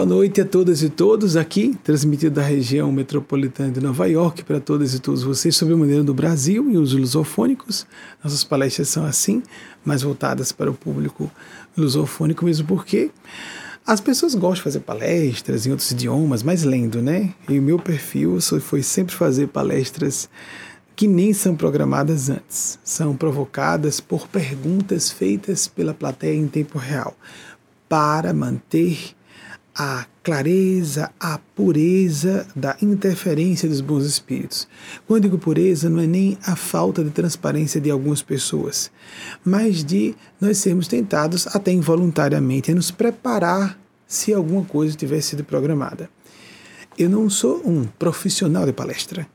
Boa noite a todas e todos aqui, transmitido da região metropolitana de Nova York para todas e todos vocês sobre a maneira do Brasil e os lusofônicos. Nossas palestras são assim, mais voltadas para o público lusofônico, mesmo porque as pessoas gostam de fazer palestras em outros idiomas, mas lendo, né? E o meu perfil foi sempre fazer palestras que nem são programadas antes, são provocadas por perguntas feitas pela plateia em tempo real, para manter a clareza, a pureza da interferência dos bons espíritos. Quando digo pureza, não é nem a falta de transparência de algumas pessoas, mas de nós sermos tentados, até involuntariamente, a nos preparar se alguma coisa tivesse sido programada. Eu não sou um profissional de palestra.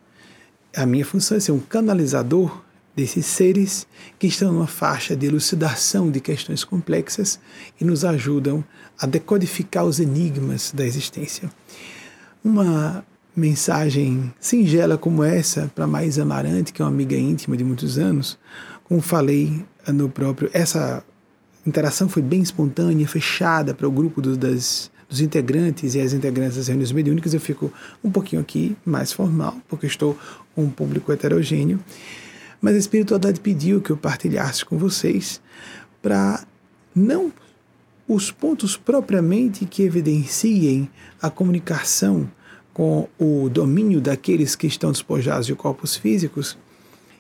A minha função é ser um canalizador desses seres que estão numa faixa de elucidação de questões complexas e nos ajudam a decodificar os enigmas da existência. Uma mensagem singela como essa para Mais Amarante, que é uma amiga íntima de muitos anos, como falei no próprio, essa interação foi bem espontânea, fechada para o grupo do, das, dos integrantes e as integrantes das reuniões mediúnicas. Eu fico um pouquinho aqui mais formal, porque estou com um público heterogêneo. Mas a espiritualidade pediu que eu partilhasse com vocês para não os pontos propriamente que evidenciem a comunicação com o domínio daqueles que estão despojados de corpos físicos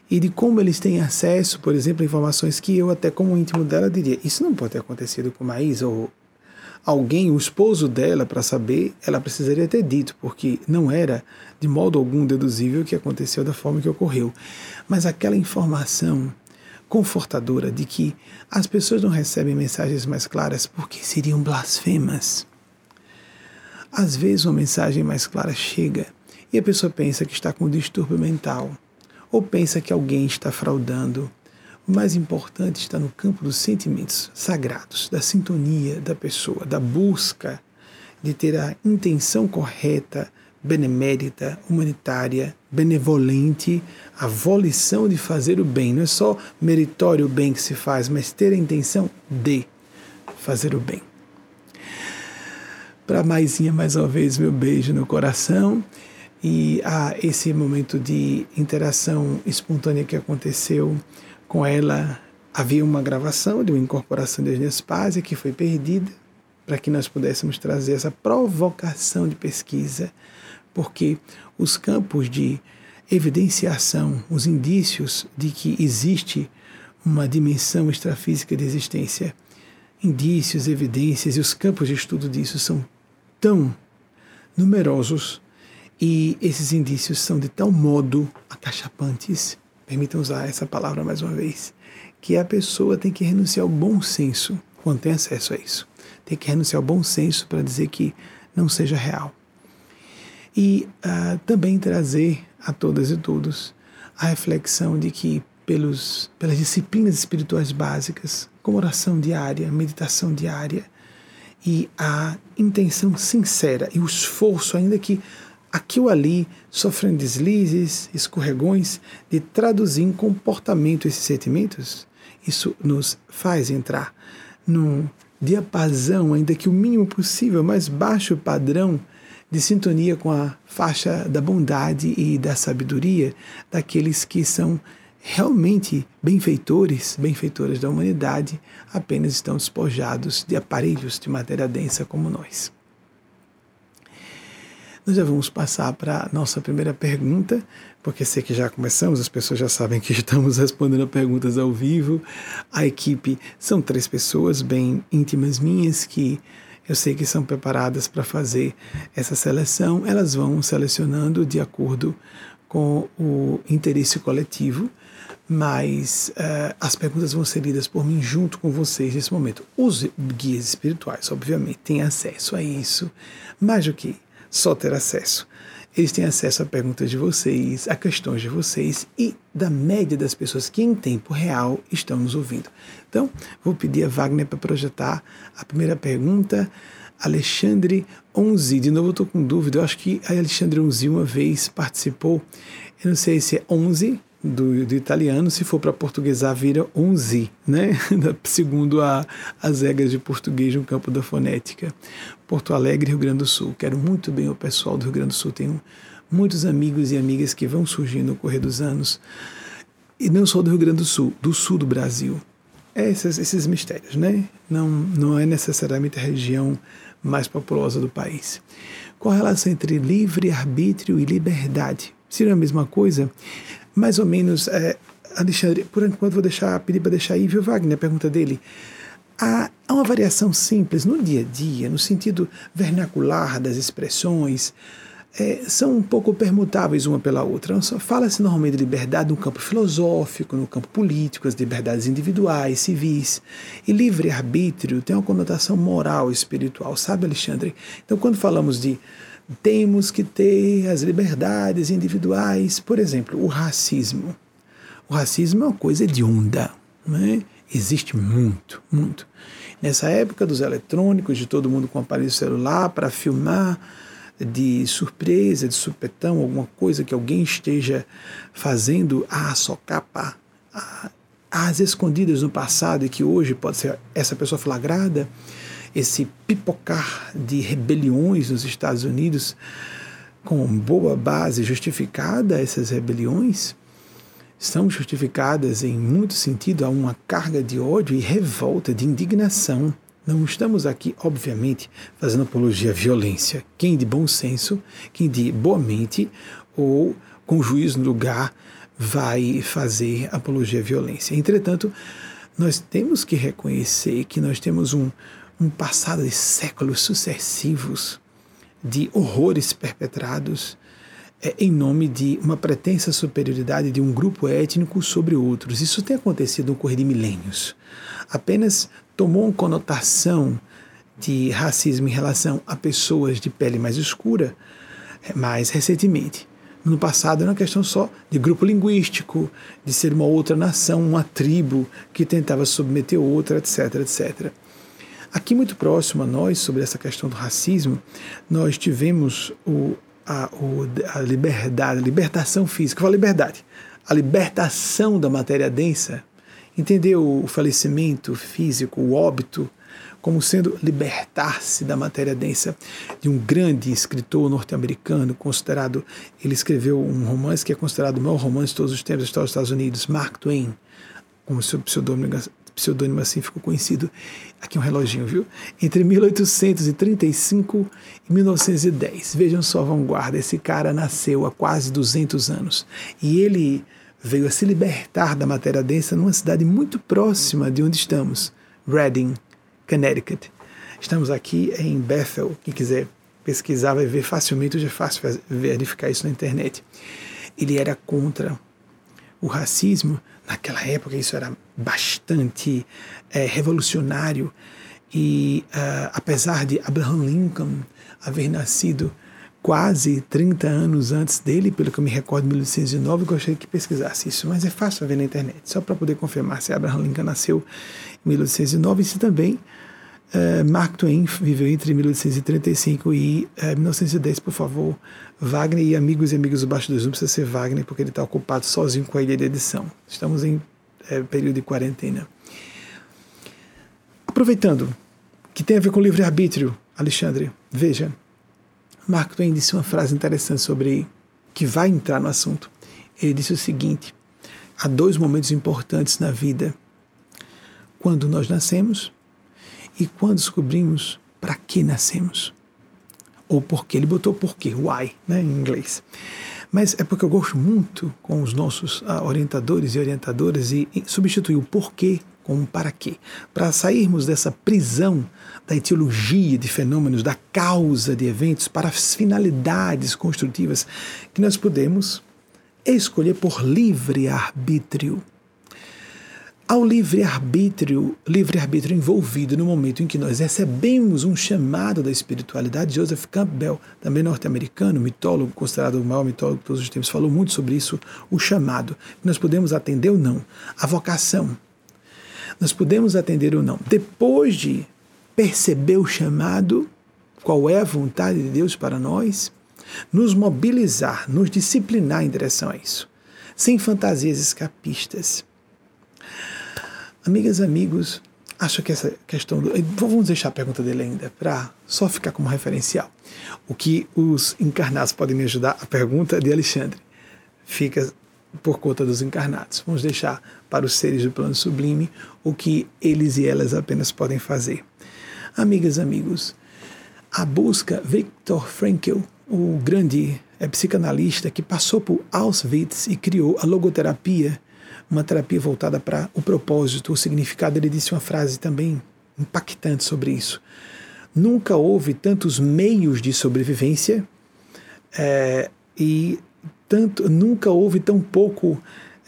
e de como eles têm acesso, por exemplo, a informações que eu, até como íntimo dela, diria: Isso não pode ter acontecido com Maísa ou alguém, o esposo dela, para saber, ela precisaria ter dito, porque não era de modo algum deduzível que aconteceu da forma que ocorreu. Mas aquela informação confortadora de que as pessoas não recebem mensagens mais claras porque seriam blasfemas. Às vezes uma mensagem mais clara chega e a pessoa pensa que está com um distúrbio mental ou pensa que alguém está fraudando o mais importante está no campo dos sentimentos sagrados, da sintonia da pessoa, da busca de ter a intenção correta, benemérita, humanitária, benevolente, a volição de fazer o bem. Não é só meritório o bem que se faz, mas ter a intenção de fazer o bem. Para Maisinha, mais uma vez, meu beijo no coração. E a esse momento de interação espontânea que aconteceu com ela havia uma gravação de uma incorporação de Agnespásia que foi perdida para que nós pudéssemos trazer essa provocação de pesquisa, porque os campos de evidenciação, os indícios de que existe uma dimensão extrafísica de existência, indícios, evidências e os campos de estudo disso são tão numerosos e esses indícios são de tal modo acachapantes permitam usar essa palavra mais uma vez, que a pessoa tem que renunciar ao bom senso quando tem acesso a isso. Tem que renunciar ao bom senso para dizer que não seja real. E uh, também trazer a todas e todos a reflexão de que pelos, pelas disciplinas espirituais básicas, como oração diária, meditação diária, e a intenção sincera e o esforço, ainda que aqui ou ali, sofrendo deslizes, escorregões, de traduzir em comportamento esses sentimentos, isso nos faz entrar num diapasão, ainda que o mínimo possível, mais baixo padrão de sintonia com a faixa da bondade e da sabedoria daqueles que são realmente benfeitores, benfeitoras da humanidade, apenas estão despojados de aparelhos de matéria densa como nós. Nós já vamos passar para a nossa primeira pergunta, porque sei que já começamos, as pessoas já sabem que estamos respondendo perguntas ao vivo. A equipe são três pessoas bem íntimas minhas que eu sei que são preparadas para fazer essa seleção. Elas vão selecionando de acordo com o interesse coletivo, mas uh, as perguntas vão ser lidas por mim junto com vocês nesse momento. Os guias espirituais, obviamente, têm acesso a isso, mais do que só ter acesso. Eles têm acesso a perguntas de vocês, a questões de vocês e da média das pessoas que em tempo real estão nos ouvindo. Então, vou pedir a Wagner para projetar a primeira pergunta. Alexandre Onze, de novo estou com dúvida, eu acho que a Alexandre Onze uma vez participou, eu não sei se é 11 do, do italiano, se for para portuguesar, vira onze, né? segundo a, as regras de português no campo da fonética. Porto Alegre, Rio Grande do Sul. Quero muito bem o pessoal do Rio Grande do Sul. Tenho muitos amigos e amigas que vão surgindo no correr dos anos. E não só do Rio Grande do Sul, do sul do Brasil. É esses, esses mistérios, né? Não, não é necessariamente a região mais populosa do país. Qual a relação entre livre-arbítrio e liberdade? Seria a mesma coisa? Mais ou menos, é, Alexandre, por enquanto vou deixar, pedir para deixar aí, viu, Wagner, a pergunta dele. Há, uma variação simples no dia a dia, no sentido vernacular das expressões, é, são um pouco permutáveis uma pela outra. Fala-se normalmente de liberdade no campo filosófico, no campo político, as liberdades individuais, civis. E livre-arbítrio tem uma conotação moral, espiritual, sabe, Alexandre? Então, quando falamos de temos que ter as liberdades individuais, por exemplo, o racismo. O racismo é uma coisa de onda, né? Existe muito, muito. Nessa época dos eletrônicos, de todo mundo com aparelho celular para filmar, de surpresa, de supetão, alguma coisa que alguém esteja fazendo, ah, só capa, ah, as escondidas no passado e que hoje pode ser essa pessoa flagrada, esse pipocar de rebeliões nos Estados Unidos com boa base justificada essas rebeliões são justificadas em muito sentido a uma carga de ódio e revolta, de indignação não estamos aqui, obviamente, fazendo apologia à violência. Quem de bom senso, quem de boa mente ou com juízo no lugar vai fazer apologia à violência. Entretanto, nós temos que reconhecer que nós temos um, um passado de séculos sucessivos de horrores perpetrados é, em nome de uma pretensa superioridade de um grupo étnico sobre outros. Isso tem acontecido no correr de milênios. Apenas tomou uma conotação de racismo em relação a pessoas de pele mais escura é, mais recentemente. No passado era uma questão só de grupo linguístico, de ser uma outra nação, uma tribo que tentava submeter outra, etc, etc. Aqui muito próximo a nós, sobre essa questão do racismo, nós tivemos o, a, a liberdade, a libertação física, falo liberdade, a libertação da matéria densa Entendeu o falecimento físico, o óbito, como sendo libertar-se da matéria densa de um grande escritor norte-americano, considerado, ele escreveu um romance que é considerado o maior romance de todos os tempos dos Estados Unidos, Mark Twain, como seu pseudônimo, pseudônimo assim ficou conhecido. Aqui um reloginho, viu? Entre 1835 e 1910. Vejam só a vanguarda. Esse cara nasceu há quase 200 anos. E ele veio a se libertar da matéria densa numa cidade muito próxima de onde estamos, Reading, Connecticut. Estamos aqui em Bethel, quem quiser pesquisar vai ver facilmente, hoje é fácil verificar isso na internet. Ele era contra o racismo, naquela época isso era bastante é, revolucionário e uh, apesar de Abraham Lincoln haver nascido quase 30 anos antes dele, pelo que eu me recordo, 1809, gostaria que pesquisasse isso, mas é fácil ver na internet, só para poder confirmar se Abraham Lincoln nasceu em 1809 e se também uh, Mark Twain viveu entre 1835 e uh, eh, 1910, por favor. Wagner e amigos e amigas do Baixo dos não precisa ser Wagner, porque ele está ocupado sozinho com a ilha de edição. Estamos em uh, período de quarentena. Aproveitando, que tem a ver com livre-arbítrio, Alexandre, veja. Mark Twain disse uma frase interessante sobre que vai entrar no assunto. Ele disse o seguinte: há dois momentos importantes na vida. Quando nós nascemos e quando descobrimos para que nascemos. Ou porque ele botou porquê, why, né, em inglês. Mas é porque eu gosto muito com os nossos uh, orientadores e orientadoras e, e substituir o porquê com um para quê. Para sairmos dessa prisão da etiologia de fenômenos, da causa de eventos, para as finalidades construtivas que nós podemos escolher por livre arbítrio. Ao livre-arbítrio, livre-arbítrio envolvido no momento em que nós recebemos um chamado da espiritualidade, Joseph Campbell, também norte-americano, mitólogo, considerado o maior mitólogo de todos os tempos, falou muito sobre isso, o chamado. Nós podemos atender ou não, a vocação. Nós podemos atender ou não. Depois de perceber o chamado, qual é a vontade de Deus para nós, nos mobilizar, nos disciplinar em direção a isso. sem fantasias escapistas. Amigas, amigos, acho que essa questão. Do, vamos deixar a pergunta dele ainda, para só ficar como referencial. O que os encarnados podem me ajudar? A pergunta de Alexandre fica por conta dos encarnados. Vamos deixar para os seres do plano sublime o que eles e elas apenas podem fazer. Amigas, amigos, a busca Viktor Frankl, o grande é, psicanalista que passou por Auschwitz e criou a logoterapia, uma terapia voltada para o propósito, o significado. Ele disse uma frase também impactante sobre isso. Nunca houve tantos meios de sobrevivência é, e tanto, nunca houve tão pouco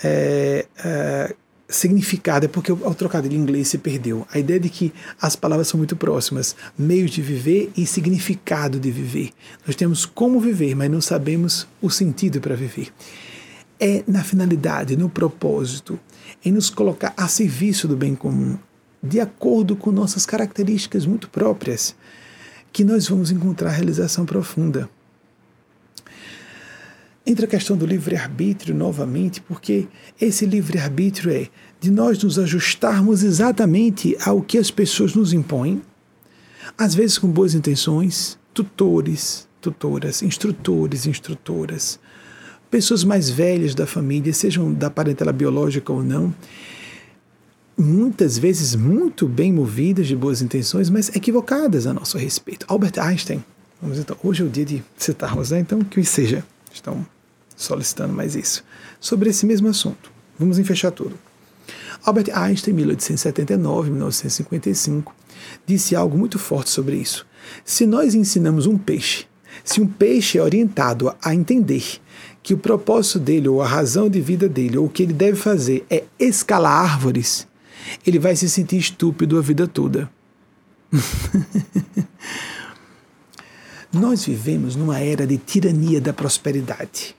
é, é, significado, é porque ao trocadilho em inglês se perdeu. A ideia de que as palavras são muito próximas, meios de viver e significado de viver. Nós temos como viver, mas não sabemos o sentido para viver. É na finalidade, no propósito, em nos colocar a serviço do bem comum, de acordo com nossas características muito próprias, que nós vamos encontrar realização profunda. Entra a questão do livre-arbítrio novamente, porque esse livre-arbítrio é de nós nos ajustarmos exatamente ao que as pessoas nos impõem, às vezes com boas intenções, tutores, tutoras, instrutores, instrutoras, pessoas mais velhas da família, sejam da parentela biológica ou não, muitas vezes muito bem movidas de boas intenções, mas equivocadas a nosso respeito. Albert Einstein, vamos então, hoje é o dia de citarmos, né? então que seja, estão solicitando mais isso. Sobre esse mesmo assunto. Vamos fechar tudo. Albert Einstein, 1879, 1955, disse algo muito forte sobre isso. Se nós ensinamos um peixe, se um peixe é orientado a entender que o propósito dele, ou a razão de vida dele, ou o que ele deve fazer é escalar árvores, ele vai se sentir estúpido a vida toda. Nós vivemos numa era de tirania da prosperidade.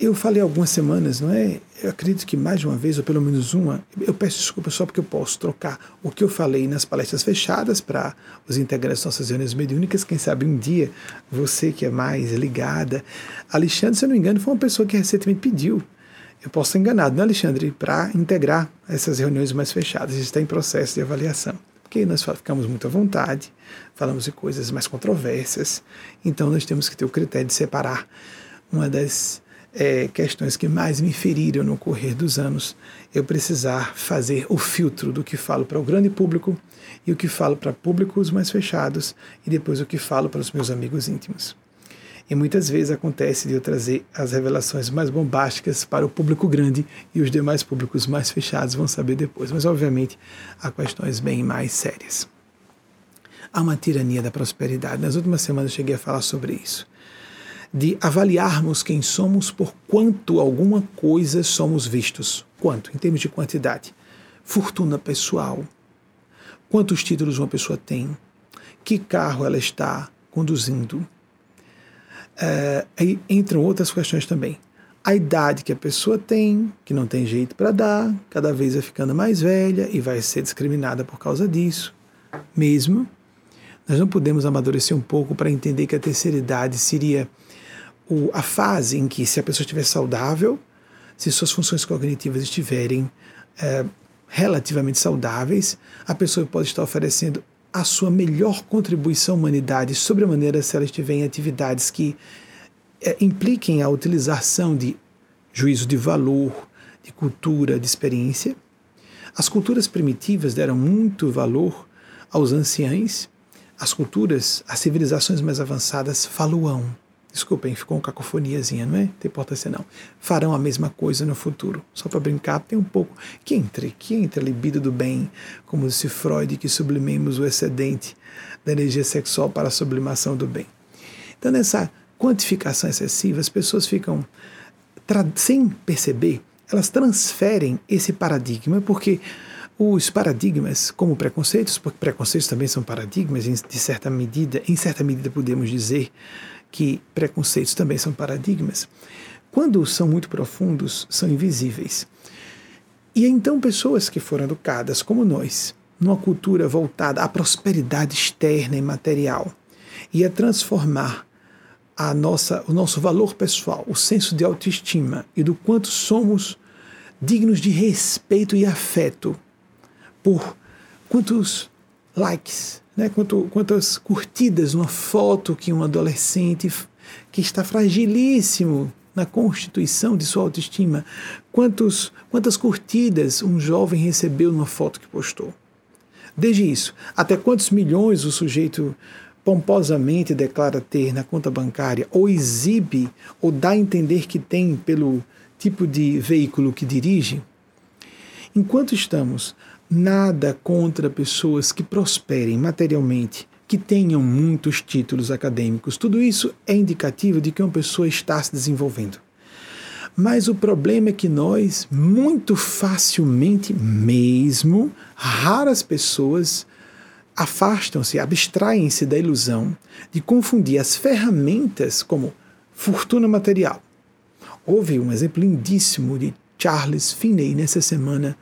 Eu falei algumas semanas, não é? Eu acredito que mais de uma vez, ou pelo menos uma, eu peço desculpa só porque eu posso trocar o que eu falei nas palestras fechadas para os integrantes das nossas reuniões mediúnicas. Quem sabe um dia, você que é mais ligada. Alexandre, se eu não me engano, foi uma pessoa que recentemente pediu. Eu posso estar enganado, não, Alexandre? Para integrar essas reuniões mais fechadas. Está em processo de avaliação. Porque nós ficamos muito à vontade, falamos de coisas mais controversas. Então nós temos que ter o critério de separar uma das é, questões que mais me feriram no correr dos anos, eu precisar fazer o filtro do que falo para o grande público e o que falo para públicos mais fechados e depois o que falo para os meus amigos íntimos. E muitas vezes acontece de eu trazer as revelações mais bombásticas para o público grande e os demais públicos mais fechados vão saber depois. Mas, obviamente, há questões bem mais sérias. Há uma tirania da prosperidade. Nas últimas semanas eu cheguei a falar sobre isso de avaliarmos quem somos por quanto alguma coisa somos vistos. Quanto? Em termos de quantidade. Fortuna pessoal. Quantos títulos uma pessoa tem? Que carro ela está conduzindo? É, aí entram outras questões também. A idade que a pessoa tem, que não tem jeito para dar, cada vez vai ficando mais velha e vai ser discriminada por causa disso. Mesmo, nós não podemos amadurecer um pouco para entender que a terceira idade seria o, a fase em que, se a pessoa estiver saudável, se suas funções cognitivas estiverem é, relativamente saudáveis, a pessoa pode estar oferecendo a sua melhor contribuição à humanidade, sobremaneira se ela estiver em atividades que é, impliquem a utilização de juízo de valor, de cultura, de experiência. As culturas primitivas deram muito valor aos anciães, as culturas, as civilizações mais avançadas falam Desculpem, ficou uma cacofoniazinha, não é? Não tem importância não. Farão a mesma coisa no futuro. Só para brincar, tem um pouco. Que entre, que entre a libido do bem, como disse Freud, que sublimemos o excedente da energia sexual para a sublimação do bem. Então, nessa quantificação excessiva, as pessoas ficam, sem perceber, elas transferem esse paradigma, porque os paradigmas, como preconceitos, porque preconceitos também são paradigmas, de certa medida, em certa medida podemos dizer que preconceitos também são paradigmas, quando são muito profundos, são invisíveis. E então pessoas que foram educadas como nós, numa cultura voltada à prosperidade externa e material, e a transformar a nossa, o nosso valor pessoal, o senso de autoestima e do quanto somos dignos de respeito e afeto por quantos likes, né? Quanto, quantas curtidas uma foto que um adolescente que está fragilíssimo na constituição de sua autoestima, quantos, quantas curtidas um jovem recebeu numa foto que postou. Desde isso, até quantos milhões o sujeito pomposamente declara ter na conta bancária, ou exibe, ou dá a entender que tem pelo tipo de veículo que dirige, enquanto estamos nada contra pessoas que prosperem materialmente, que tenham muitos títulos acadêmicos, tudo isso é indicativo de que uma pessoa está se desenvolvendo. Mas o problema é que nós, muito facilmente mesmo, raras pessoas afastam-se, abstraem-se da ilusão de confundir as ferramentas como fortuna material. Houve um exemplo lindíssimo de Charles Finney nessa semana,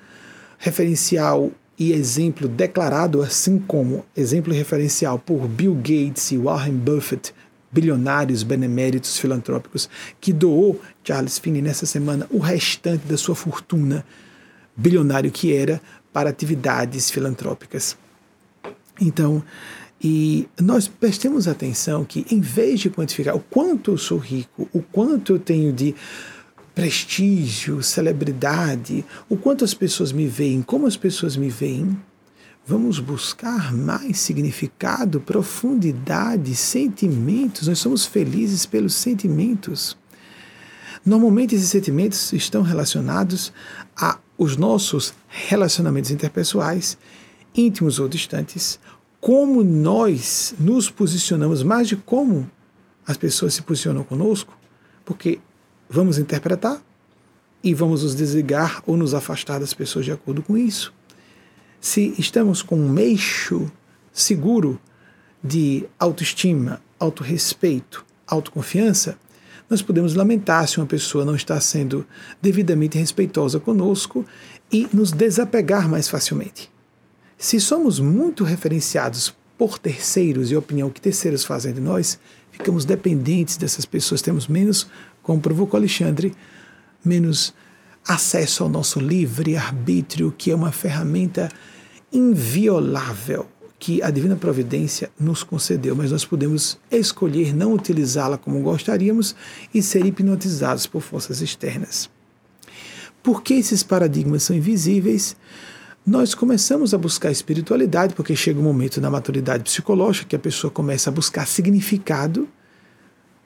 referencial e exemplo declarado, assim como exemplo referencial por Bill Gates e Warren Buffett, bilionários beneméritos filantrópicos, que doou Charles Finney nessa semana o restante da sua fortuna, bilionário que era, para atividades filantrópicas. Então, e nós prestemos atenção que, em vez de quantificar o quanto eu sou rico, o quanto eu tenho de prestígio, celebridade, o quanto as pessoas me veem, como as pessoas me veem, vamos buscar mais significado, profundidade, sentimentos. Nós somos felizes pelos sentimentos. Normalmente esses sentimentos estão relacionados a os nossos relacionamentos interpessoais íntimos ou distantes, como nós nos posicionamos, mais de como as pessoas se posicionam conosco, porque vamos interpretar e vamos nos desligar ou nos afastar das pessoas de acordo com isso. Se estamos com um eixo seguro de autoestima, autorrespeito, autoconfiança, nós podemos lamentar se uma pessoa não está sendo devidamente respeitosa conosco e nos desapegar mais facilmente. Se somos muito referenciados por terceiros e a opinião que terceiros fazem de nós, ficamos dependentes dessas pessoas, temos menos, como provocou Alexandre, menos acesso ao nosso livre-arbítrio, que é uma ferramenta inviolável que a Divina Providência nos concedeu, mas nós podemos escolher não utilizá-la como gostaríamos e ser hipnotizados por forças externas. Por que esses paradigmas são invisíveis? nós começamos a buscar espiritualidade, porque chega um momento na maturidade psicológica que a pessoa começa a buscar significado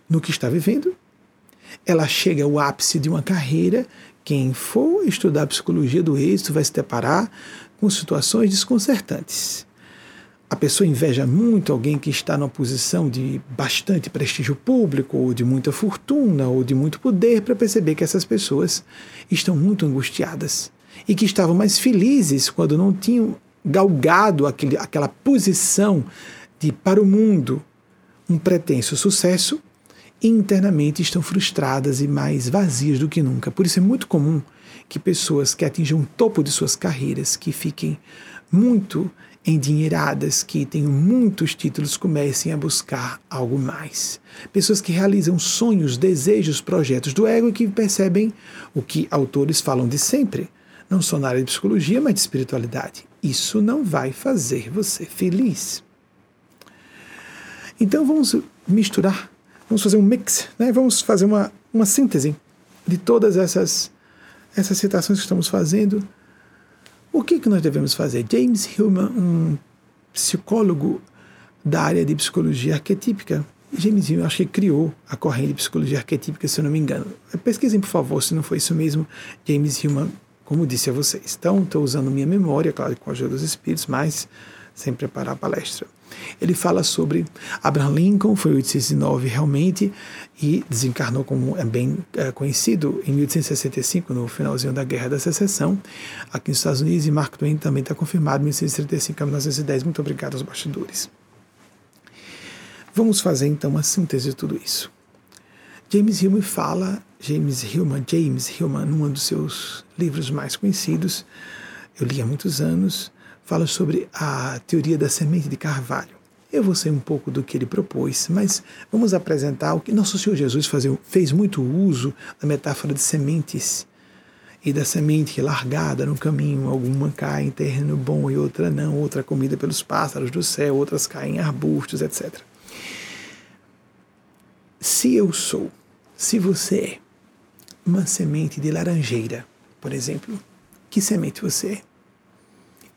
no que está vivendo. Ela chega ao ápice de uma carreira. Quem for estudar psicologia do êxito vai se deparar com situações desconcertantes. A pessoa inveja muito alguém que está numa posição de bastante prestígio público, ou de muita fortuna, ou de muito poder, para perceber que essas pessoas estão muito angustiadas e que estavam mais felizes quando não tinham galgado aquele, aquela posição de, para o mundo, um pretenso sucesso, internamente estão frustradas e mais vazias do que nunca. Por isso é muito comum que pessoas que atinjam o topo de suas carreiras, que fiquem muito endinheiradas, que tenham muitos títulos, comecem a buscar algo mais. Pessoas que realizam sonhos, desejos, projetos do ego e que percebem o que autores falam de sempre não só na área de psicologia, mas de espiritualidade. Isso não vai fazer você feliz. Então vamos misturar, vamos fazer um mix, né? vamos fazer uma, uma síntese de todas essas, essas citações que estamos fazendo. O que, que nós devemos fazer? James Hillman, um psicólogo da área de psicologia arquetípica, James Hillman, acho que criou a corrente de psicologia arquetípica, se eu não me engano. Pesquisem, por favor, se não foi isso mesmo. James Hillman como disse a vocês. Então, estou usando minha memória, claro, com a ajuda dos espíritos, mas sem preparar a palestra. Ele fala sobre Abraham Lincoln, foi 1809 realmente, e desencarnou como é bem é, conhecido em 1865, no finalzinho da Guerra da Secessão, aqui nos Estados Unidos, e Mark Twain também está confirmado em 1835 a 1910. Muito obrigado aos bastidores. Vamos fazer então uma síntese de tudo isso. James Hillman fala, James Hillman, James Hillman, num dos seus livros mais conhecidos, eu li há muitos anos, fala sobre a teoria da semente de carvalho. Eu vou ser um pouco do que ele propôs, mas vamos apresentar o que nosso Senhor Jesus fez muito uso da metáfora de sementes e da semente largada no caminho, alguma cai em terreno bom e outra não, outra comida pelos pássaros do céu, outras caem em arbustos, etc. Se eu sou, se você é uma semente de laranjeira, por exemplo, que semente você é?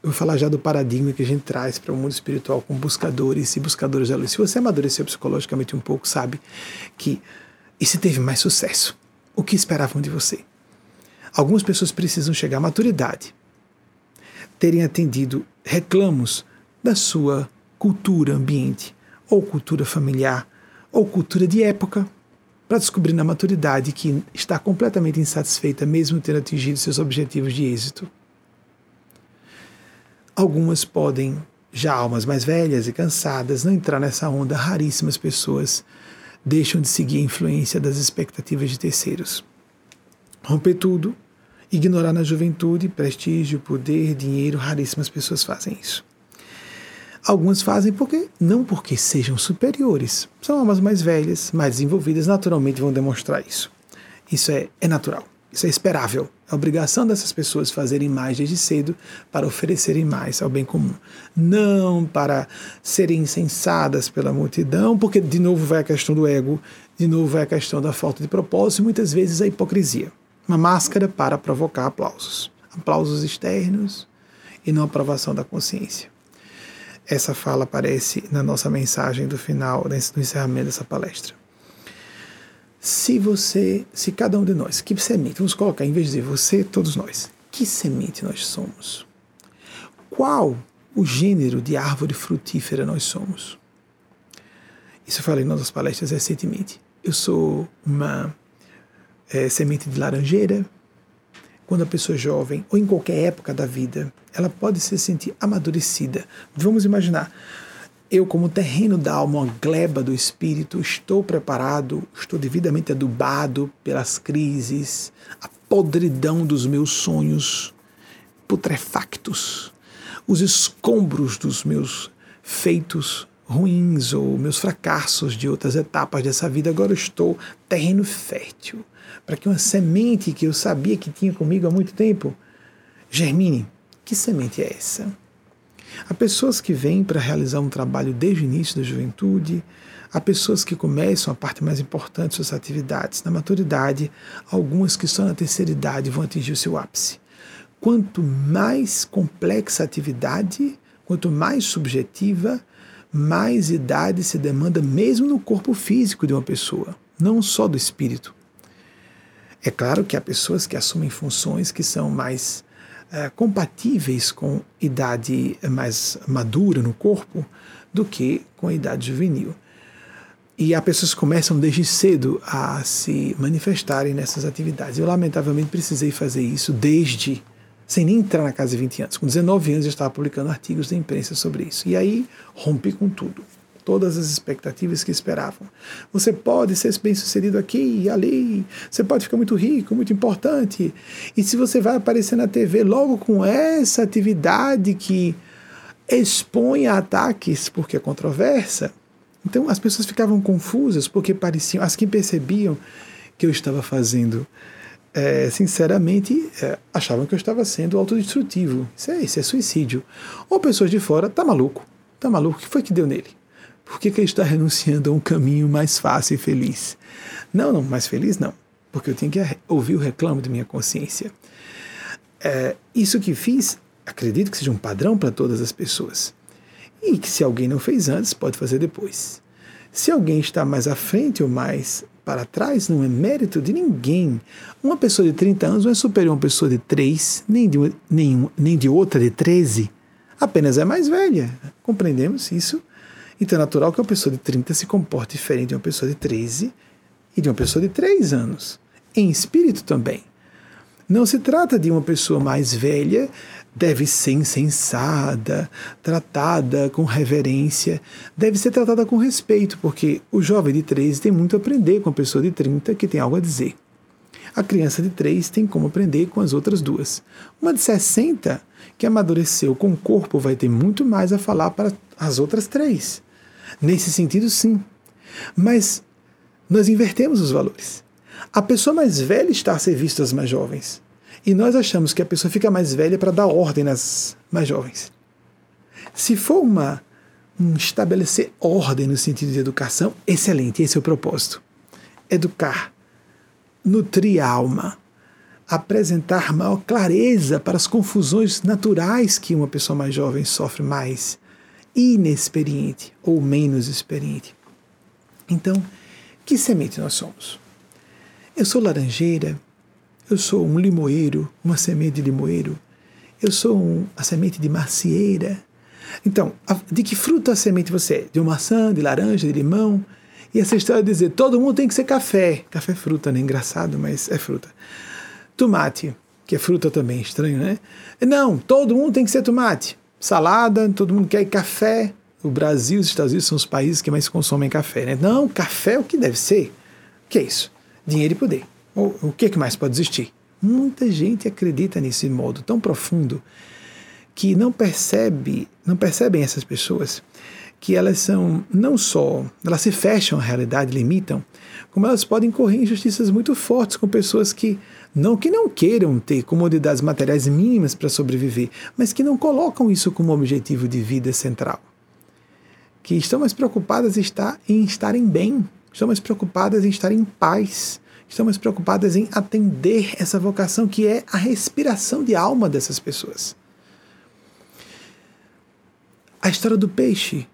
Eu vou falar já do paradigma que a gente traz para o mundo espiritual com buscadores e buscadores da luz. Se você amadureceu psicologicamente um pouco, sabe que e se teve mais sucesso, o que esperavam de você? Algumas pessoas precisam chegar à maturidade, terem atendido reclamos da sua cultura ambiente, ou cultura familiar, ou cultura de época, para descobrir na maturidade que está completamente insatisfeita, mesmo tendo atingido seus objetivos de êxito. Algumas podem, já almas mais velhas e cansadas, não entrar nessa onda, raríssimas pessoas deixam de seguir a influência das expectativas de terceiros. Romper tudo Ignorar na juventude prestígio, poder, dinheiro, raríssimas pessoas fazem isso. Algumas fazem porque não porque sejam superiores, são almas mais velhas, mais desenvolvidas, naturalmente vão demonstrar isso. Isso é, é natural, isso é esperável. É obrigação dessas pessoas fazerem mais desde cedo para oferecerem mais ao bem comum. Não para serem insensadas pela multidão, porque de novo vai a questão do ego, de novo vai a questão da falta de propósito e muitas vezes a hipocrisia uma máscara para provocar aplausos. Aplausos externos e não aprovação da consciência. Essa fala aparece na nossa mensagem do final, no encerramento dessa palestra. Se você, se cada um de nós, que semente, vamos colocar, em vez de dizer você, todos nós, que semente nós somos? Qual o gênero de árvore frutífera nós somos? Isso eu falei em nossas palestras recentemente. Eu sou uma é, semente de laranjeira, quando a pessoa é jovem, ou em qualquer época da vida, ela pode se sentir amadurecida. Vamos imaginar, eu, como terreno da alma, uma gleba do espírito, estou preparado, estou devidamente adubado pelas crises, a podridão dos meus sonhos putrefactos, os escombros dos meus feitos ruins ou meus fracassos de outras etapas dessa vida. Agora estou terreno fértil para que uma semente que eu sabia que tinha comigo há muito tempo germine. Que semente é essa? Há pessoas que vêm para realizar um trabalho desde o início da juventude, há pessoas que começam a parte mais importante de suas atividades na maturidade, algumas que só na terceira idade vão atingir o seu ápice. Quanto mais complexa a atividade, quanto mais subjetiva, mais idade se demanda mesmo no corpo físico de uma pessoa, não só do espírito. É claro que há pessoas que assumem funções que são mais é, compatíveis com idade mais madura no corpo do que com a idade juvenil. E há pessoas começam desde cedo a se manifestarem nessas atividades. Eu, lamentavelmente, precisei fazer isso desde, sem nem entrar na casa de 20 anos. Com 19 anos, eu estava publicando artigos da imprensa sobre isso. E aí, rompi com tudo todas as expectativas que esperavam. Você pode ser bem-sucedido aqui e ali, você pode ficar muito rico, muito importante. E se você vai aparecer na TV logo com essa atividade que expõe a ataques porque é controversa, então as pessoas ficavam confusas porque pareciam, as que percebiam que eu estava fazendo é, sinceramente, é, achavam que eu estava sendo autodestrutivo. Isso é, isso é suicídio. Ou pessoas de fora, tá maluco, tá maluco, o que foi que deu nele? Por que, que ele está renunciando a um caminho mais fácil e feliz? Não, não, mais feliz não, porque eu tenho que ouvir o reclamo de minha consciência. É, isso que fiz, acredito que seja um padrão para todas as pessoas. E que se alguém não fez antes, pode fazer depois. Se alguém está mais à frente ou mais para trás, não é mérito de ninguém. Uma pessoa de 30 anos não é superior a uma pessoa de 3, nem de, nem, nem de outra de 13. Apenas é mais velha. Compreendemos isso? Então é natural que uma pessoa de 30 se comporte diferente de uma pessoa de 13 e de uma pessoa de 3 anos. Em espírito também. Não se trata de uma pessoa mais velha, deve ser insensada, tratada com reverência, deve ser tratada com respeito, porque o jovem de 13 tem muito a aprender com a pessoa de 30 que tem algo a dizer. A criança de 3 tem como aprender com as outras duas. Uma de 60, que amadureceu com o corpo, vai ter muito mais a falar para as outras três. Nesse sentido, sim. Mas nós invertemos os valores. A pessoa mais velha está a serviço das mais jovens. E nós achamos que a pessoa fica mais velha para dar ordem nas mais jovens. Se for uma um estabelecer ordem no sentido de educação, excelente, esse é o propósito. Educar, nutrir a alma, apresentar maior clareza para as confusões naturais que uma pessoa mais jovem sofre mais, inexperiente ou menos experiente. Então, que semente nós somos? Eu sou laranjeira, eu sou um limoeiro, uma semente de limoeiro, eu sou um, a semente de macieira, então, de que fruta a semente você é? De uma maçã, de laranja, de limão? E essa história de dizer, todo mundo tem que ser café. Café é fruta, né? Engraçado, mas é fruta. Tomate, que é fruta também, estranho, né? Não, todo mundo tem que ser tomate. Salada, todo mundo quer café. O Brasil e os Estados Unidos são os países que mais consomem café, né? Não, café é o que deve ser. O que é isso? Dinheiro e poder. O, o que, que mais pode existir? Muita gente acredita nesse modo tão profundo que não percebe, não percebem essas pessoas que elas são não só, elas se fecham à realidade, limitam, como elas podem correr injustiças muito fortes com pessoas que não que não queiram ter comodidades materiais mínimas para sobreviver, mas que não colocam isso como objetivo de vida central. Que estão mais preocupadas em, estar, em estarem bem, estão mais preocupadas em estar em paz, estão mais preocupadas em atender essa vocação que é a respiração de alma dessas pessoas. A história do peixe,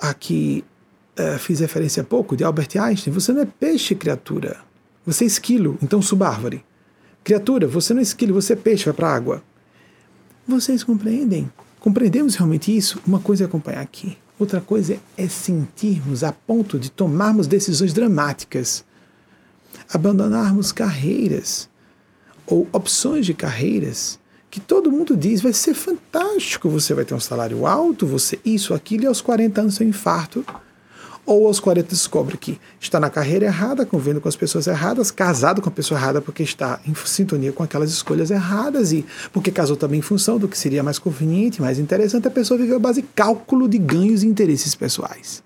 a que uh, fiz referência há pouco, de Albert Einstein, você não é peixe, criatura. Você é esquilo, então subárvore. Criatura, você não é esquilo, você é peixe, vai para a água. Vocês compreendem? Compreendemos realmente isso? Uma coisa é acompanhar aqui. Outra coisa é sentirmos a ponto de tomarmos decisões dramáticas, abandonarmos carreiras ou opções de carreiras que todo mundo diz vai ser fantástico, você vai ter um salário alto, você isso, aquilo, e aos 40 anos seu infarto, ou aos 40 descobre que está na carreira errada, convivendo com as pessoas erradas, casado com a pessoa errada porque está em sintonia com aquelas escolhas erradas e porque casou também em função do que seria mais conveniente, mais interessante, a pessoa viveu a base de cálculo de ganhos e interesses pessoais.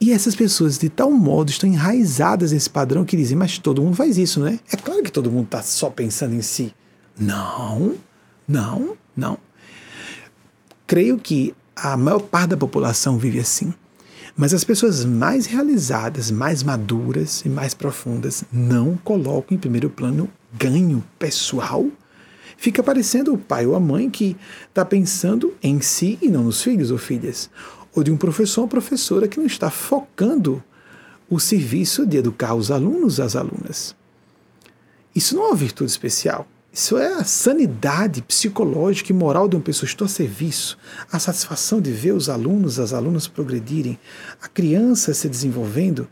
E essas pessoas, de tal modo, estão enraizadas nesse padrão que dizem, mas todo mundo faz isso, né? É claro que todo mundo está só pensando em si. Não, não, não. Creio que a maior parte da população vive assim. Mas as pessoas mais realizadas, mais maduras e mais profundas não colocam em primeiro plano ganho pessoal. Fica parecendo o pai ou a mãe que está pensando em si e não nos filhos ou filhas. Ou de um professor ou professora que não está focando o serviço de educar os alunos as alunas. Isso não é uma virtude especial. Isso é a sanidade psicológica e moral de uma pessoa. Estou a serviço, a satisfação de ver os alunos, as alunas progredirem, a criança se desenvolvendo.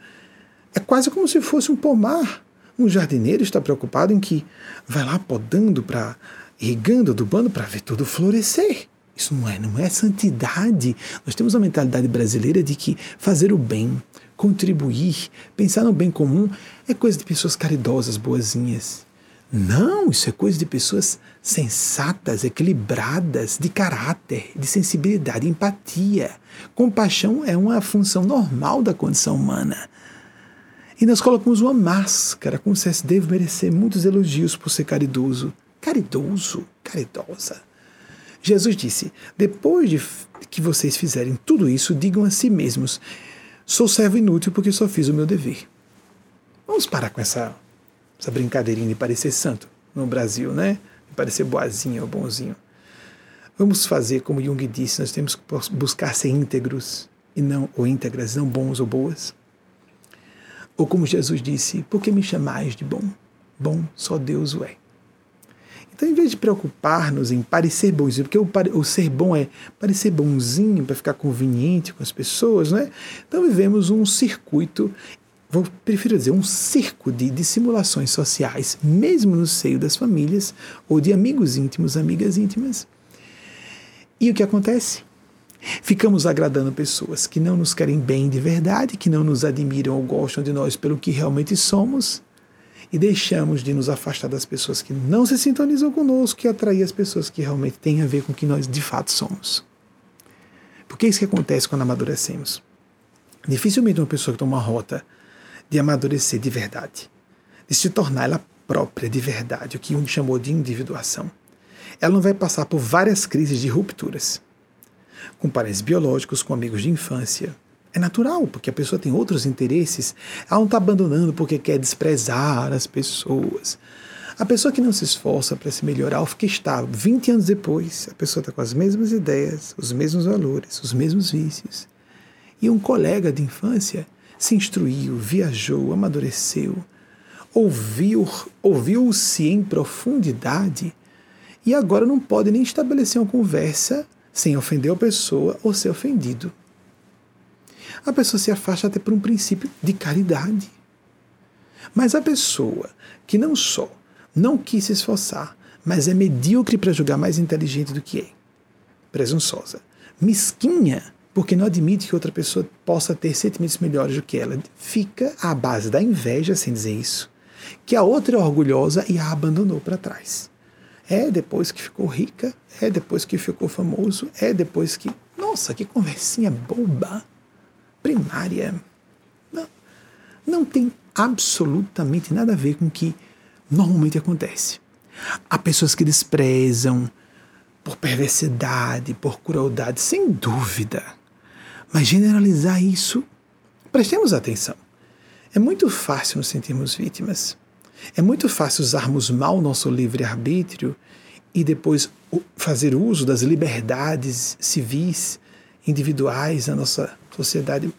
É quase como se fosse um pomar. Um jardineiro está preocupado em que vai lá podando para irrigando, adubando para ver tudo florescer. Isso não é, não é santidade. Nós temos a mentalidade brasileira de que fazer o bem, contribuir, pensar no bem comum é coisa de pessoas caridosas, boazinhas. Não, isso é coisa de pessoas sensatas, equilibradas, de caráter, de sensibilidade, empatia. Compaixão é uma função normal da condição humana. E nós colocamos uma máscara, como se deve merecer muitos elogios por ser caridoso. Caridoso, caridosa. Jesus disse: depois de que vocês fizerem tudo isso, digam a si mesmos: sou servo inútil porque só fiz o meu dever. Vamos parar com essa essa brincadeirinha de parecer santo no Brasil, né? De parecer boazinho ou bonzinho. Vamos fazer como Jung disse, nós temos que buscar ser íntegros e não ou íntegras, não bons ou boas. Ou como Jesus disse, por que me chamais de bom? Bom só Deus o é. Então, em vez de preocupar-nos em parecer bonzinho, porque o, o, ser bom é parecer bonzinho para ficar conveniente com as pessoas, né? Então, vivemos um circuito vou prefiro dizer, um circo de dissimulações sociais, mesmo no seio das famílias ou de amigos íntimos, amigas íntimas. E o que acontece? Ficamos agradando pessoas que não nos querem bem de verdade, que não nos admiram ou gostam de nós pelo que realmente somos, e deixamos de nos afastar das pessoas que não se sintonizam conosco e atrair as pessoas que realmente têm a ver com o que nós de fato somos. Porque é isso que acontece quando amadurecemos. Dificilmente uma pessoa que toma uma rota de amadurecer de verdade, de se tornar ela própria de verdade, o que um chamou de individuação, ela não vai passar por várias crises de rupturas. Com parentes biológicos, com amigos de infância. É natural, porque a pessoa tem outros interesses. Ela não está abandonando porque quer desprezar as pessoas. A pessoa que não se esforça para se melhorar, fica estável. 20 anos depois, a pessoa está com as mesmas ideias, os mesmos valores, os mesmos vícios. E um colega de infância se instruiu, viajou, amadureceu, ouviu, ouviu-se em profundidade e agora não pode nem estabelecer uma conversa sem ofender a pessoa ou ser ofendido. A pessoa se afasta até por um princípio de caridade. Mas a pessoa que não só não quis se esforçar, mas é medíocre para julgar mais inteligente do que é, presunçosa, mesquinha, porque não admite que outra pessoa possa ter sentimentos melhores do que ela, fica à base da inveja, sem dizer isso, que a outra é orgulhosa e a abandonou para trás. É depois que ficou rica, é depois que ficou famoso, é depois que. Nossa, que conversinha boba! Primária. Não, não tem absolutamente nada a ver com o que normalmente acontece. Há pessoas que desprezam por perversidade, por crueldade, sem dúvida. Mas generalizar isso, prestemos atenção. É muito fácil nos sentirmos vítimas. É muito fácil usarmos mal nosso livre-arbítrio e depois fazer uso das liberdades civis, individuais na nossa sociedade,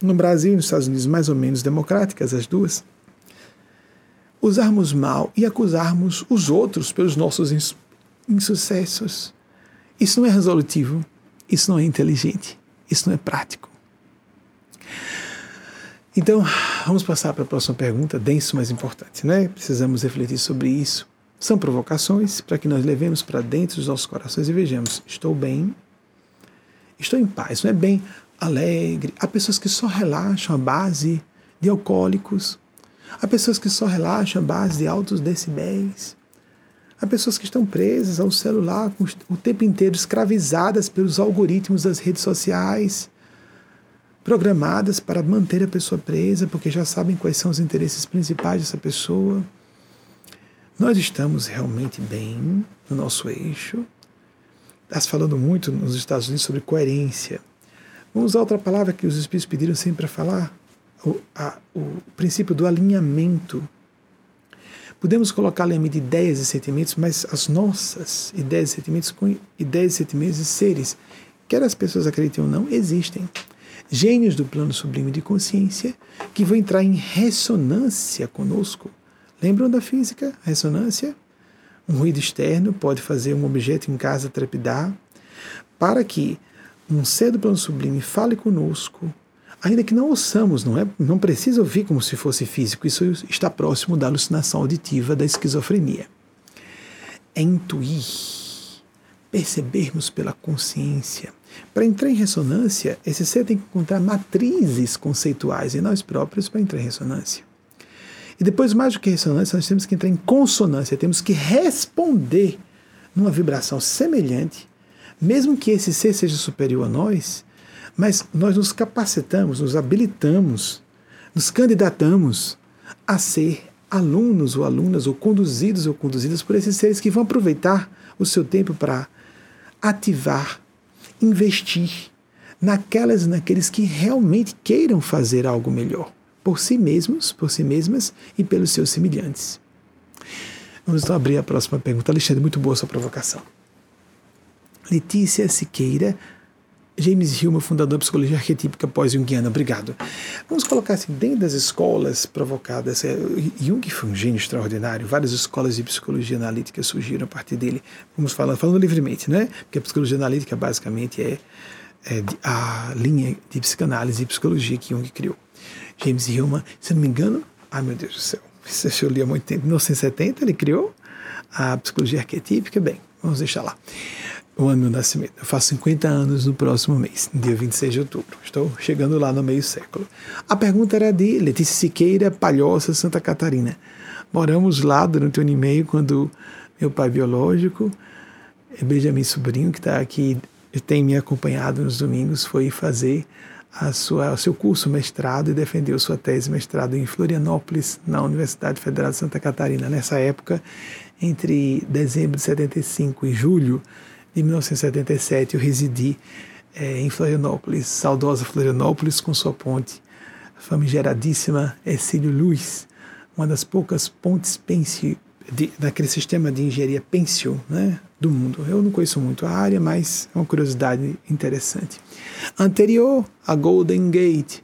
no Brasil e nos Estados Unidos, mais ou menos democráticas, as duas usarmos mal e acusarmos os outros pelos nossos insucessos. Isso não é resolutivo, isso não é inteligente, isso não é prático. Então, vamos passar para a próxima pergunta, denso, mas importante, né? Precisamos refletir sobre isso. São provocações para que nós levemos para dentro dos nossos corações e vejamos: estou bem, estou em paz, não é bem alegre. Há pessoas que só relaxam à base de alcoólicos, Há pessoas que só relaxam à base de altos decibéis. Há pessoas que estão presas ao celular o tempo inteiro, escravizadas pelos algoritmos das redes sociais, programadas para manter a pessoa presa, porque já sabem quais são os interesses principais dessa pessoa. Nós estamos realmente bem no nosso eixo. Está se falando muito nos Estados Unidos sobre coerência. Vamos usar outra palavra que os espíritos pediram sempre para falar: o, a, o princípio do alinhamento. Podemos colocar alinhamento de ideias e sentimentos, mas as nossas ideias e sentimentos com ideias e sentimentos e seres, quer as pessoas acreditem ou não, existem. Gênios do plano sublime de consciência que vão entrar em ressonância conosco. Lembram da física? Ressonância? Um ruído externo pode fazer um objeto em casa trepidar, para que um ser do plano sublime fale conosco, ainda que não ouçamos, não é? Não precisa ouvir como se fosse físico. Isso está próximo da alucinação auditiva da esquizofrenia. É intuir, percebermos pela consciência. Para entrar em ressonância, esse ser tem que encontrar matrizes conceituais em nós próprios para entrar em ressonância. E depois, mais do que ressonância, nós temos que entrar em consonância, temos que responder numa vibração semelhante, mesmo que esse ser seja superior a nós, mas nós nos capacitamos, nos habilitamos, nos candidatamos a ser alunos ou alunas, ou conduzidos ou conduzidas por esses seres que vão aproveitar o seu tempo para ativar, investir naquelas e naqueles que realmente queiram fazer algo melhor por si mesmos, por si mesmas e pelos seus semelhantes. Vamos então abrir a próxima pergunta. Alexandre, muito boa sua provocação. Letícia Siqueira James Hillman, fundador da psicologia arquetípica pós-junguiana. Obrigado. Vamos colocar assim, dentro das escolas provocadas, é, Jung foi um gênio extraordinário, várias escolas de psicologia analítica surgiram a partir dele. Vamos falando, falando livremente, né? Porque a psicologia analítica basicamente é, é a linha de psicanálise e psicologia que Jung criou. James Hillman, se não me engano, ai meu Deus do céu, isso eu li há muito tempo, em 1970 ele criou a psicologia arquetípica, bem, vamos deixar lá o ano do nascimento. Eu faço 50 anos no próximo mês, dia 26 de outubro. Estou chegando lá no meio século. A pergunta era de Letícia Siqueira, Palhoça, Santa Catarina. Moramos lá durante um ano e meio quando meu pai biológico, Benjamin Sobrinho, que está aqui tem me acompanhado nos domingos foi fazer a sua, o seu curso mestrado e defendeu sua tese mestrado em Florianópolis, na Universidade Federal de Santa Catarina. Nessa época, entre dezembro de 75 e julho de 1977, eu residi é, em Florianópolis, saudosa Florianópolis, com sua ponte famigeradíssima Ercílio Luz, uma das poucas pontes pense, de, daquele sistema de engenharia Pensio né, do mundo. Eu não conheço muito a área, mas é uma curiosidade interessante. Anterior a Golden Gate,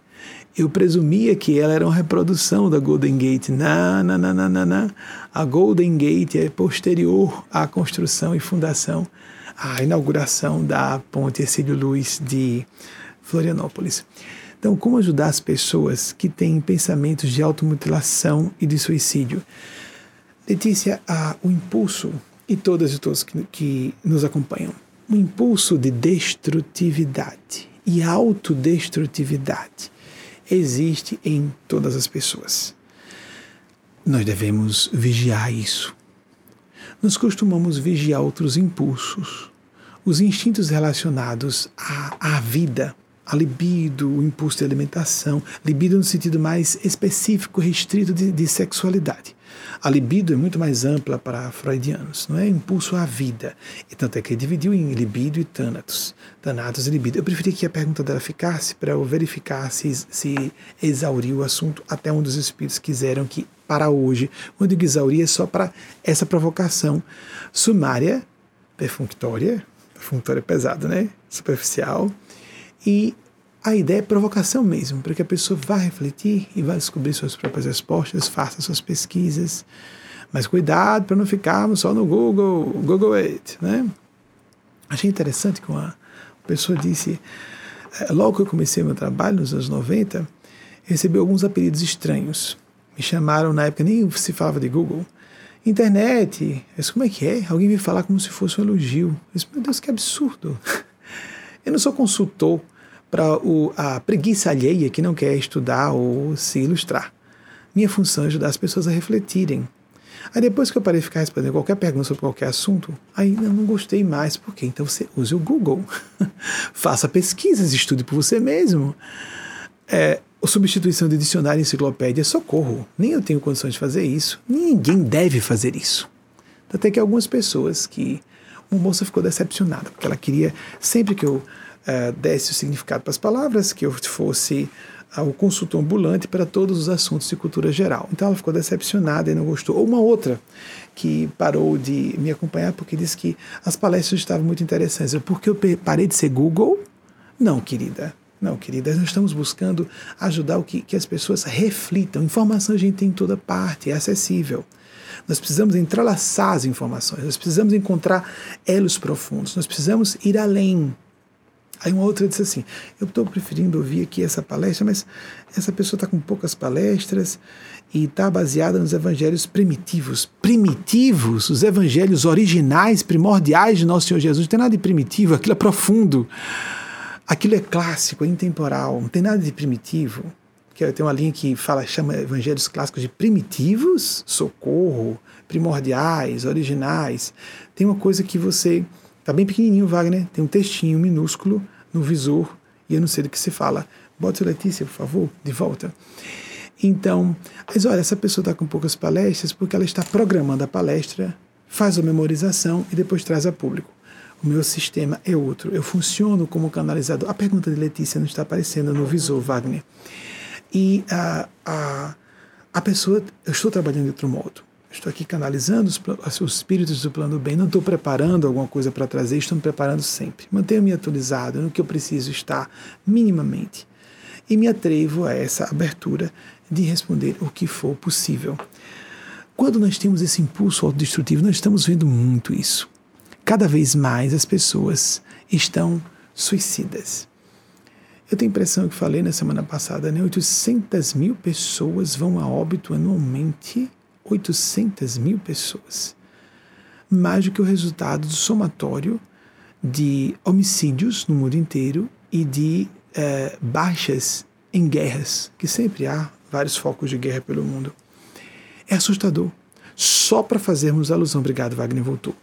eu presumia que ela era uma reprodução da Golden Gate. Não, não, não, não, não, não. A Golden Gate é posterior à construção e fundação, à inauguração da ponte Ercílio Luz de Florianópolis. Então, como ajudar as pessoas que têm pensamentos de automutilação e de suicídio? Letícia, o impulso, e todas e todos que, que nos acompanham, o um impulso de destrutividade e autodestrutividade existe em todas as pessoas. Nós devemos vigiar isso. Nós costumamos vigiar outros impulsos, os instintos relacionados à, à vida, a libido, o impulso de alimentação, libido no sentido mais específico, restrito de, de, sexualidade. A libido é muito mais ampla para freudianos, não é? Impulso à vida. E tanto é que ele dividiu em libido e thanatos. Thanatos e libido. Eu preferi que a pergunta dela ficasse para eu verificar se, se exauriu o assunto até um dos espíritos quiseram que, para hoje, eu digo exaurir é só para essa provocação sumária, perfunctória, perfunctória pesado, né? Superficial, e a ideia é provocação mesmo, para que a pessoa vá refletir e vá descobrir suas próprias respostas, faça suas pesquisas. Mas cuidado para não ficarmos só no Google, Google It, né? Achei interessante que uma pessoa disse, eh, logo que eu comecei meu trabalho, nos anos 90, recebi alguns apelidos estranhos. Me chamaram, na época nem se falava de Google, internet. Eu disse, como é que é? Alguém me falar como se fosse um elogio. Eu disse, meu Deus, que absurdo. Eu não sou consultor para a preguiça alheia que não quer estudar ou se ilustrar. Minha função é ajudar as pessoas a refletirem. Aí depois que eu parei de ficar respondendo qualquer pergunta sobre qualquer assunto, aí eu não gostei mais. Por quê? Então você use o Google. Faça pesquisas, estude por você mesmo. É, a substituição de dicionário e enciclopédia socorro. Nem eu tenho condições de fazer isso. Ninguém deve fazer isso. Até que algumas pessoas que uma moça ficou decepcionada, porque ela queria, sempre que eu uh, desse o significado para as palavras, que eu fosse uh, o consultor ambulante para todos os assuntos de cultura geral. Então ela ficou decepcionada e não gostou. Ou uma outra que parou de me acompanhar porque disse que as palestras estavam muito interessantes. Eu, porque eu parei de ser Google? Não, querida. Não, querida, nós estamos buscando ajudar o que, que as pessoas reflitam. Informação a gente tem em toda parte, é acessível. Nós precisamos entrelaçar as informações, nós precisamos encontrar elos profundos, nós precisamos ir além. Aí uma outra disse assim: Eu estou preferindo ouvir aqui essa palestra, mas essa pessoa está com poucas palestras e está baseada nos evangelhos primitivos. Primitivos? Os evangelhos originais, primordiais de Nosso Senhor Jesus. Não tem nada de primitivo, aquilo é profundo. Aquilo é clássico, é intemporal, não tem nada de primitivo tem uma linha que fala, chama evangelhos clássicos de primitivos, socorro, primordiais, originais. Tem uma coisa que você. Tá bem pequenininho, Wagner, tem um textinho minúsculo no visor e eu não sei do que se fala. Bota Letícia, por favor, de volta. Então, mas olha, essa pessoa está com poucas palestras porque ela está programando a palestra, faz a memorização e depois traz a público. O meu sistema é outro. Eu funciono como canalizador. A pergunta de Letícia não está aparecendo no visor, Wagner. E a, a, a pessoa, eu estou trabalhando de outro modo. Estou aqui canalizando os, os espíritos do plano bem, não estou preparando alguma coisa para trazer, estou me preparando sempre. Mantenho-me atualizado no que eu preciso estar minimamente. E me atrevo a essa abertura de responder o que for possível. Quando nós temos esse impulso autodestrutivo, nós estamos vendo muito isso. Cada vez mais as pessoas estão suicidas. Eu tenho a impressão que falei na semana passada, né? 800 mil pessoas vão a óbito anualmente. 800 mil pessoas. Mais do que o resultado do somatório de homicídios no mundo inteiro e de eh, baixas em guerras, que sempre há vários focos de guerra pelo mundo. É assustador. Só para fazermos alusão, obrigado, Wagner voltou.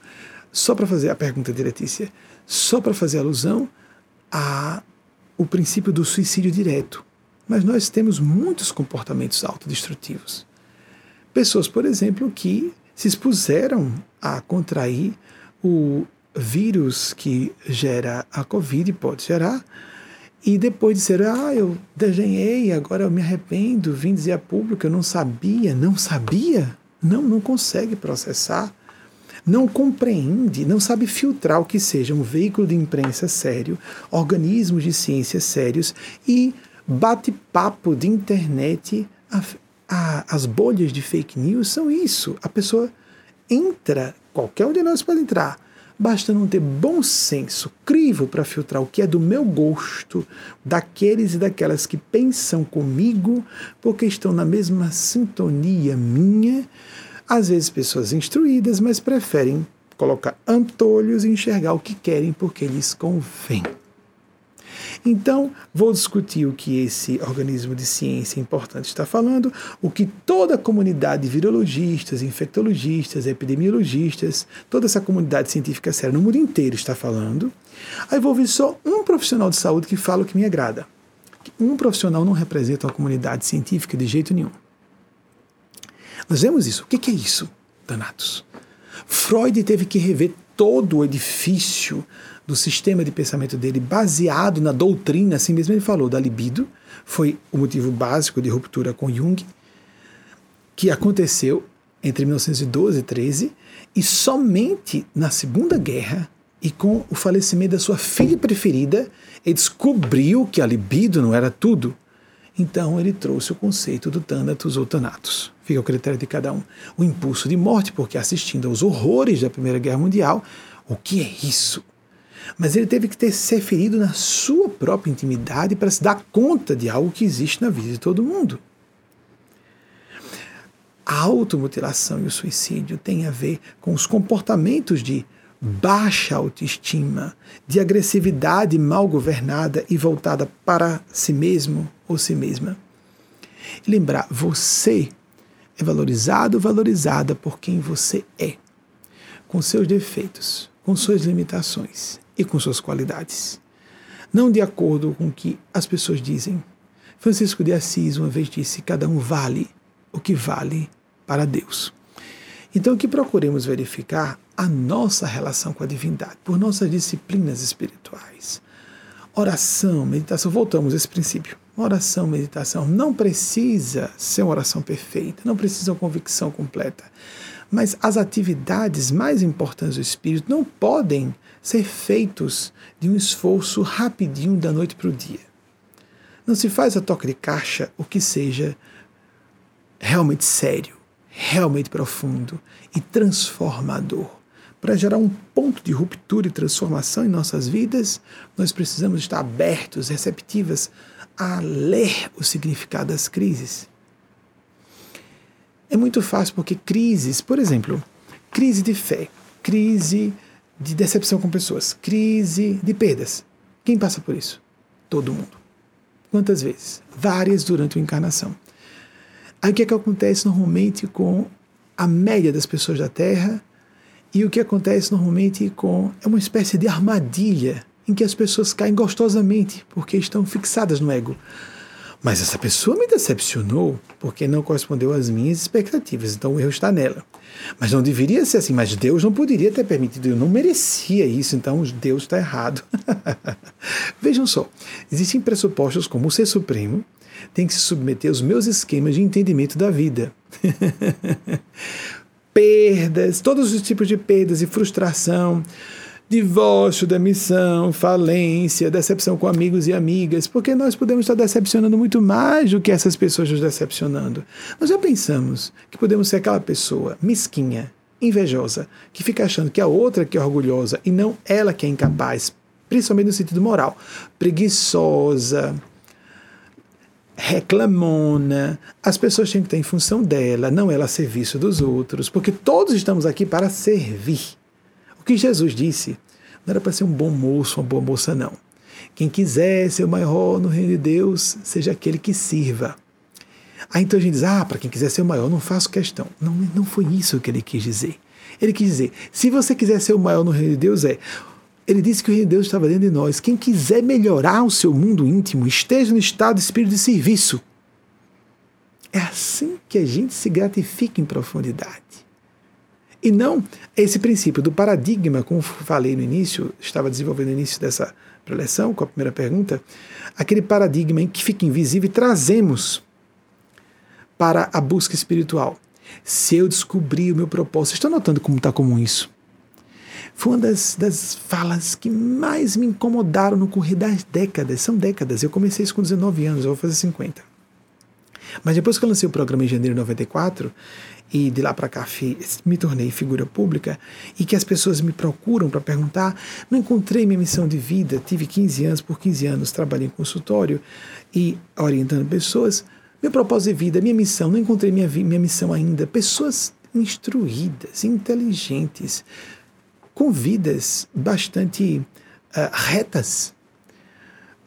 Só para fazer a pergunta de Letícia, só para fazer alusão a o princípio do suicídio direto. Mas nós temos muitos comportamentos autodestrutivos. Pessoas, por exemplo, que se expuseram a contrair o vírus que gera a Covid, pode gerar, e depois disseram, ah, eu desenhei, agora eu me arrependo, vim dizer a público, eu não sabia, não sabia, não, não consegue processar, não compreende, não sabe filtrar o que seja um veículo de imprensa sério, organismos de ciência sérios e bate-papo de internet. A, a, as bolhas de fake news são isso. A pessoa entra, qualquer um de nós pode entrar, Basta não ter bom senso, crivo para filtrar o que é do meu gosto, daqueles e daquelas que pensam comigo, porque estão na mesma sintonia minha. Às vezes, pessoas instruídas, mas preferem colocar antolhos e enxergar o que querem porque lhes convém. Então, vou discutir o que esse organismo de ciência importante está falando, o que toda a comunidade de virologistas, infectologistas, epidemiologistas, toda essa comunidade científica séria no mundo inteiro está falando. Aí vou ouvir só um profissional de saúde que fala o que me agrada. Um profissional não representa uma comunidade científica de jeito nenhum. Nós vemos isso. O que é isso, danatos? Freud teve que rever todo o edifício do sistema de pensamento dele baseado na doutrina, assim mesmo ele falou, da libido, foi o motivo básico de ruptura com Jung, que aconteceu entre 1912 e 13, e somente na Segunda Guerra e com o falecimento da sua filha preferida, ele descobriu que a libido não era tudo. Então ele trouxe o conceito do Thanatos ou Thanatos. Fica ao critério de cada um. O impulso de morte, porque assistindo aos horrores da Primeira Guerra Mundial, o que é isso? Mas ele teve que ter ser ferido na sua própria intimidade para se dar conta de algo que existe na vida de todo mundo. A automutilação e o suicídio têm a ver com os comportamentos de baixa autoestima, de agressividade mal governada e voltada para si mesmo ou si mesma. E lembrar, você é valorizado, valorizada por quem você é, com seus defeitos, com suas limitações e com suas qualidades. Não de acordo com o que as pessoas dizem. Francisco de Assis uma vez disse: cada um vale o que vale para Deus. Então, que procuremos verificar a nossa relação com a divindade, por nossas disciplinas espirituais. Oração, meditação, voltamos a esse princípio. Oração, meditação não precisa ser uma oração perfeita, não precisa uma convicção completa. Mas as atividades mais importantes do espírito não podem ser feitos de um esforço rapidinho da noite para o dia. Não se faz a toque de caixa o que seja realmente sério, realmente profundo e transformador. Para gerar um ponto de ruptura e transformação em nossas vidas, nós precisamos estar abertos, receptivas a ler o significado das crises é muito fácil porque crises, por exemplo, crise de fé, crise de decepção com pessoas, crise de perdas. Quem passa por isso? Todo mundo. Quantas vezes? Várias durante a encarnação. Aí o que, é que acontece normalmente com a média das pessoas da Terra e o que acontece normalmente com. É uma espécie de armadilha em que as pessoas caem gostosamente porque estão fixadas no ego. Mas essa pessoa me decepcionou porque não correspondeu às minhas expectativas, então o erro está nela. Mas não deveria ser assim, mas Deus não poderia ter permitido, eu não merecia isso, então Deus está errado. Vejam só, existem pressupostos como o ser supremo tem que se submeter aos meus esquemas de entendimento da vida. perdas, todos os tipos de perdas e frustração, divórcio, demissão, falência, decepção com amigos e amigas, porque nós podemos estar decepcionando muito mais do que essas pessoas nos decepcionando. Nós já pensamos que podemos ser aquela pessoa mesquinha, invejosa, que fica achando que a outra que é orgulhosa e não ela que é incapaz, principalmente no sentido moral, preguiçosa, reclamona. As pessoas têm que estar em função dela, não ela a serviço dos outros, porque todos estamos aqui para servir. O que Jesus disse não era para ser um bom moço, uma boa moça, não. Quem quiser ser o maior no reino de Deus, seja aquele que sirva. Aí então a gente diz, ah, para quem quiser ser o maior, não faço questão. Não, não foi isso que ele quis dizer. Ele quis dizer: se você quiser ser o maior no reino de Deus, é. Ele disse que o reino de Deus estava dentro de nós. Quem quiser melhorar o seu mundo íntimo, esteja no estado de espírito de serviço. É assim que a gente se gratifica em profundidade. E não esse princípio do paradigma, como falei no início, estava desenvolvendo no início dessa preleção, com a primeira pergunta, aquele paradigma em que fica invisível e trazemos para a busca espiritual. Se eu descobrir o meu propósito, estou notando como está comum isso. Foi uma das, das falas que mais me incomodaram no correr das décadas. São décadas. Eu comecei isso com 19 anos, eu vou fazer 50. Mas depois que eu lancei o programa em janeiro de 94, e de lá para cá me tornei figura pública e que as pessoas me procuram para perguntar, não encontrei minha missão de vida, tive 15 anos, por 15 anos trabalhei em consultório e orientando pessoas, meu propósito de vida, minha missão, não encontrei minha, minha missão ainda, pessoas instruídas, inteligentes, com vidas bastante uh, retas,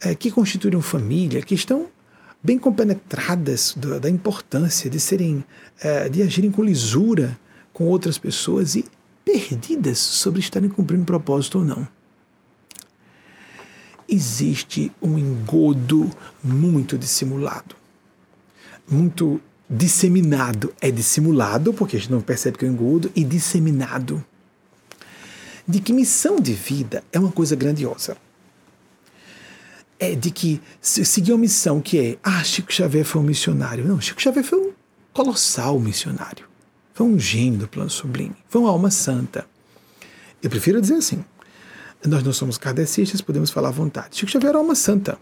uh, que constituíram família, que estão bem compenetradas do, da importância de serem, é, de agirem com lisura com outras pessoas e perdidas sobre estarem cumprindo um propósito ou não. Existe um engodo muito dissimulado, muito disseminado. É dissimulado, porque a gente não percebe que é um engodo, e disseminado. De que missão de vida é uma coisa grandiosa é de que seguir uma missão que é, ah, Chico Xavier foi um missionário. Não, Chico Xavier foi um colossal missionário. Foi um gênio do plano sublime. Foi uma alma santa. Eu prefiro dizer assim. Nós não somos kardecistas, podemos falar à vontade. Chico Xavier era uma alma santa.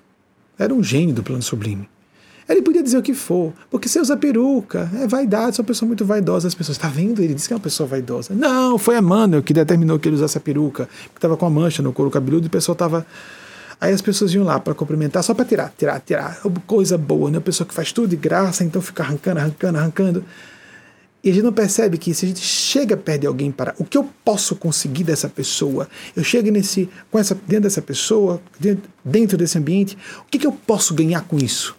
Era um gênio do plano sublime. Ele podia dizer o que for, porque você usa peruca, é vaidade, sou uma pessoa muito vaidosa. As pessoas, está vendo? Ele disse que é uma pessoa vaidosa. Não, foi Emmanuel que determinou que ele usasse a peruca, que estava com a mancha no couro cabeludo e o pessoal estava Aí as pessoas iam lá para cumprimentar só para tirar, tirar, tirar. Coisa boa, né? A pessoa que faz tudo de graça, então fica arrancando, arrancando, arrancando. E a gente não percebe que se a gente chega perto de alguém para o que eu posso conseguir dessa pessoa, eu chego nesse, com essa, dentro dessa pessoa, dentro, dentro desse ambiente, o que, que eu posso ganhar com isso?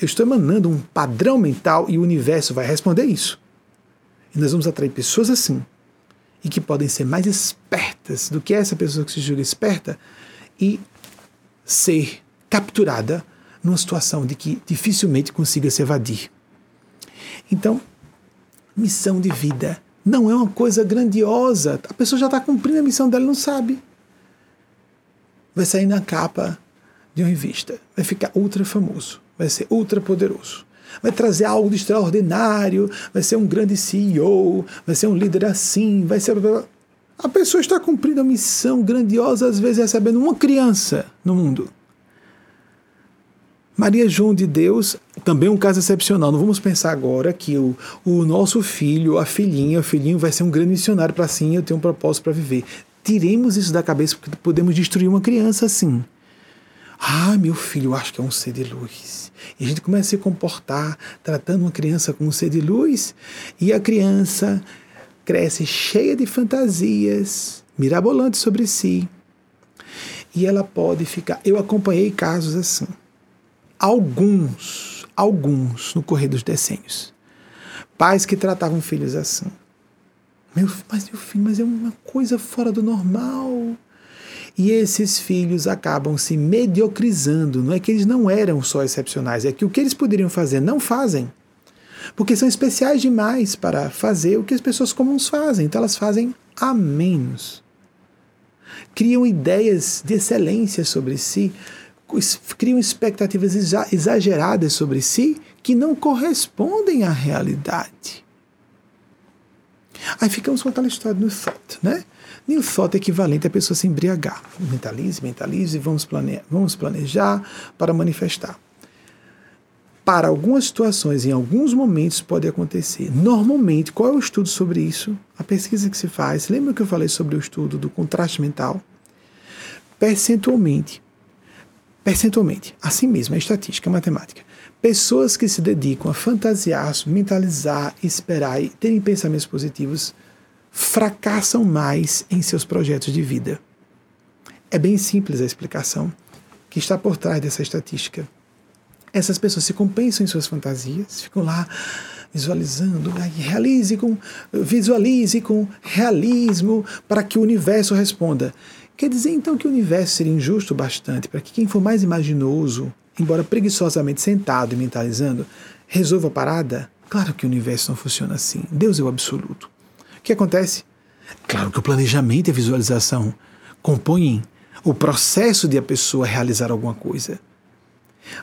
Eu estou emanando um padrão mental e o universo vai responder isso. E nós vamos atrair pessoas assim, e que podem ser mais espertas do que essa pessoa que se julga esperta, e ser capturada numa situação de que dificilmente consiga se evadir. Então, missão de vida não é uma coisa grandiosa. A pessoa já está cumprindo a missão dela, não sabe. Vai sair na capa de uma revista, vai ficar ultra famoso, vai ser ultra poderoso, vai trazer algo de extraordinário, vai ser um grande CEO, vai ser um líder assim, vai ser a pessoa está cumprindo a missão grandiosa, às vezes recebendo uma criança no mundo. Maria João de Deus, também um caso excepcional. Não vamos pensar agora que o, o nosso filho, a filhinha, o filhinho vai ser um grande missionário para assim, eu tenho um propósito para viver. Tiremos isso da cabeça porque podemos destruir uma criança assim. Ah, meu filho, eu acho que é um ser de luz. E a gente começa a se comportar tratando uma criança como um ser de luz, e a criança cresce cheia de fantasias mirabolantes sobre si. E ela pode ficar. Eu acompanhei casos assim. Alguns, alguns no correr dos decênios. Pais que tratavam filhos assim. Meu, mas meu filho, mas é uma coisa fora do normal. E esses filhos acabam se mediocrizando. Não é que eles não eram só excepcionais, é que o que eles poderiam fazer não fazem porque são especiais demais para fazer o que as pessoas comuns fazem, então elas fazem a menos. Criam ideias de excelência sobre si, criam expectativas exageradas sobre si que não correspondem à realidade. Aí ficamos com aquela história do thought, né? New thought é equivalente a pessoa se embriagar. Mentalize, mentalize, vamos, plane vamos planejar para manifestar para algumas situações, em alguns momentos, pode acontecer. Normalmente, qual é o estudo sobre isso? A pesquisa que se faz. Lembra que eu falei sobre o estudo do contraste mental? Percentualmente, percentualmente, assim mesmo, é estatística, é matemática. Pessoas que se dedicam a fantasiar, mentalizar, esperar e terem pensamentos positivos fracassam mais em seus projetos de vida. É bem simples a explicação que está por trás dessa estatística essas pessoas se compensam em suas fantasias, ficam lá visualizando, realize com, visualize com realismo para que o universo responda. Quer dizer então que o universo seria injusto bastante para que quem for mais imaginoso, embora preguiçosamente sentado e mentalizando, resolva a parada? Claro que o universo não funciona assim. Deus é o absoluto. O que acontece? Claro que o planejamento e a visualização compõem o processo de a pessoa realizar alguma coisa.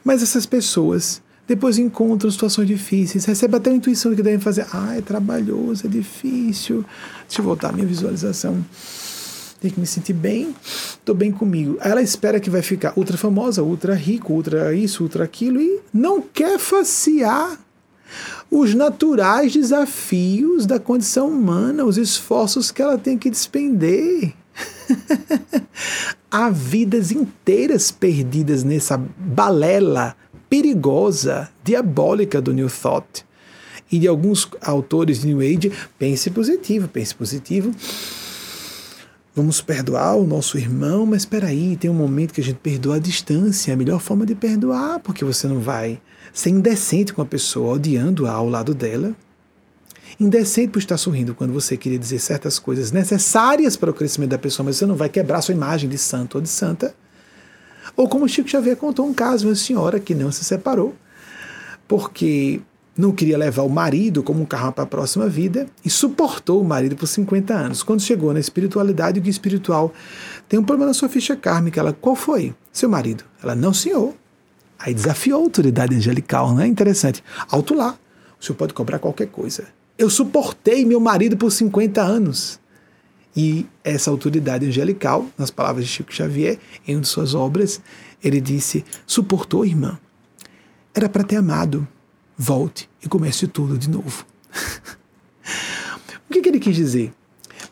Mas essas pessoas depois encontram situações difíceis, recebem até a intuição que devem fazer. Ah, é trabalhoso, é difícil. Deixa eu voltar à minha visualização. Tem que me sentir bem, estou bem comigo. Ela espera que vai ficar ultra famosa, ultra rico, ultra isso, ultra aquilo, e não quer facear os naturais desafios da condição humana, os esforços que ela tem que despender. Há vidas inteiras perdidas nessa balela perigosa, diabólica do New Thought. E de alguns autores de New Age, pense positivo, pense positivo. Vamos perdoar o nosso irmão, mas espera aí, tem um momento que a gente perdoa à distância, a melhor forma de perdoar, porque você não vai ser indecente com a pessoa, odiando-a ao lado dela. Indecente por estar sorrindo quando você queria dizer certas coisas necessárias para o crescimento da pessoa, mas você não vai quebrar sua imagem de santo ou de santa. Ou como Chico Xavier contou um caso, uma senhora que não se separou, porque não queria levar o marido como um carro para a próxima vida e suportou o marido por 50 anos. Quando chegou na espiritualidade, o que espiritual tem um problema na sua ficha kármica. Ela, qual foi? Seu marido. Ela, não, senhor. Aí desafiou a autoridade angelical, não é interessante? Alto lá, o senhor pode cobrar qualquer coisa. Eu suportei meu marido por 50 anos. E essa autoridade angelical, nas palavras de Chico Xavier, em uma de suas obras, ele disse: suportou, irmã. Era para ter amado. Volte e comece tudo de novo. o que, que ele quis dizer?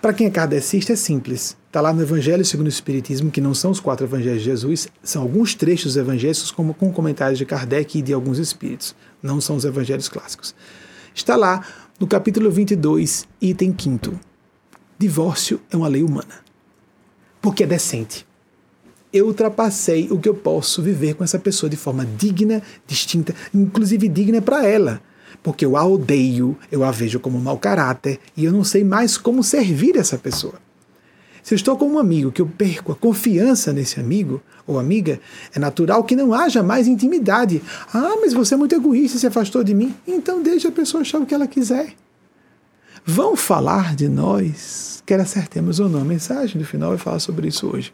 Para quem é kardecista é simples. Está lá no Evangelho segundo o Espiritismo, que não são os quatro evangelhos de Jesus, são alguns trechos evangélicos como com comentários de Kardec e de alguns espíritos. Não são os evangelhos clássicos. Está lá no capítulo 22, item 5 Divórcio é uma lei humana. Porque é decente. Eu ultrapassei o que eu posso viver com essa pessoa de forma digna, distinta, inclusive digna para ela porque eu a odeio, eu a vejo como mau caráter e eu não sei mais como servir essa pessoa. Se eu estou com um amigo que eu perco a confiança nesse amigo ou amiga, é natural que não haja mais intimidade. Ah, mas você é muito egoísta, se afastou de mim. Então deixe a pessoa achar o que ela quiser. Vão falar de nós, quer acertemos ou não. A mensagem do final vai falar sobre isso hoje.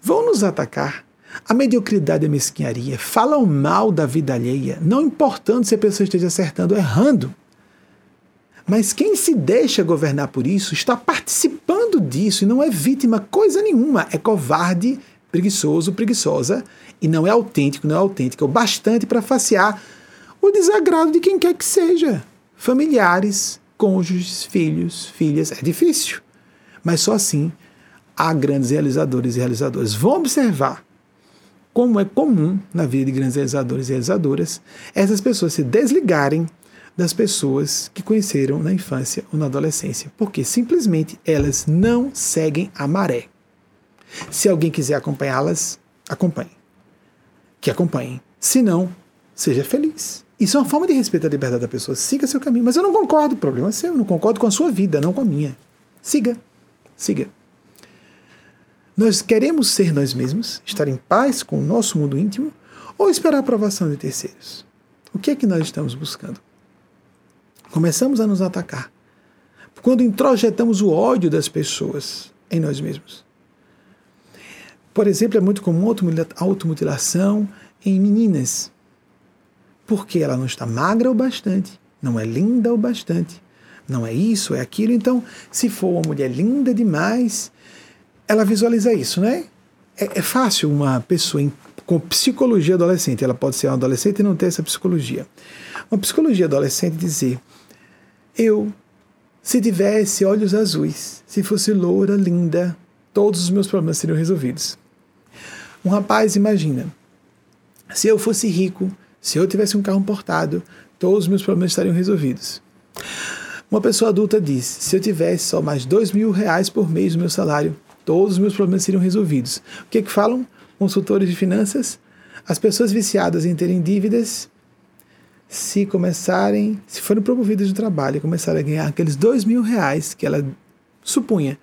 Vão nos atacar. A mediocridade e a mesquinharia falam mal da vida alheia, não importando se a pessoa esteja acertando ou errando. Mas quem se deixa governar por isso está participando disso e não é vítima coisa nenhuma. É covarde, preguiçoso, preguiçosa e não é autêntico, não é autêntico, é o bastante para facear o desagrado de quem quer que seja. Familiares, cônjuges, filhos, filhas. É difícil. Mas só assim há grandes realizadores e realizadoras. Vão observar como é comum na vida de grandes realizadores e realizadoras essas pessoas se desligarem das pessoas que conheceram na infância ou na adolescência, porque simplesmente elas não seguem a maré. Se alguém quiser acompanhá-las, acompanhe. Que acompanhem. Se não, seja feliz. Isso é uma forma de respeito à liberdade da pessoa. Siga seu caminho. Mas eu não concordo, o problema é seu. Eu não concordo com a sua vida, não com a minha. Siga. Siga. Nós queremos ser nós mesmos, estar em paz com o nosso mundo íntimo, ou esperar a aprovação de terceiros? O que é que nós estamos buscando? Começamos a nos atacar. Quando introjetamos o ódio das pessoas em nós mesmos. Por exemplo, é muito comum automutilação em meninas. Porque ela não está magra o bastante, não é linda o bastante, não é isso, é aquilo. Então, se for uma mulher linda demais, ela visualiza isso, né? É, é fácil uma pessoa em, com psicologia adolescente, ela pode ser uma adolescente e não ter essa psicologia. Uma psicologia adolescente dizer eu, se tivesse olhos azuis, se fosse loura, linda, todos os meus problemas seriam resolvidos. Um rapaz imagina: se eu fosse rico, se eu tivesse um carro importado, todos os meus problemas estariam resolvidos. Uma pessoa adulta diz: se eu tivesse só mais dois mil reais por mês no meu salário, todos os meus problemas seriam resolvidos. O que, é que falam consultores de finanças? As pessoas viciadas em terem dívidas se começarem, se forem promovidas de trabalho e começarem a ganhar aqueles dois mil reais que ela supunha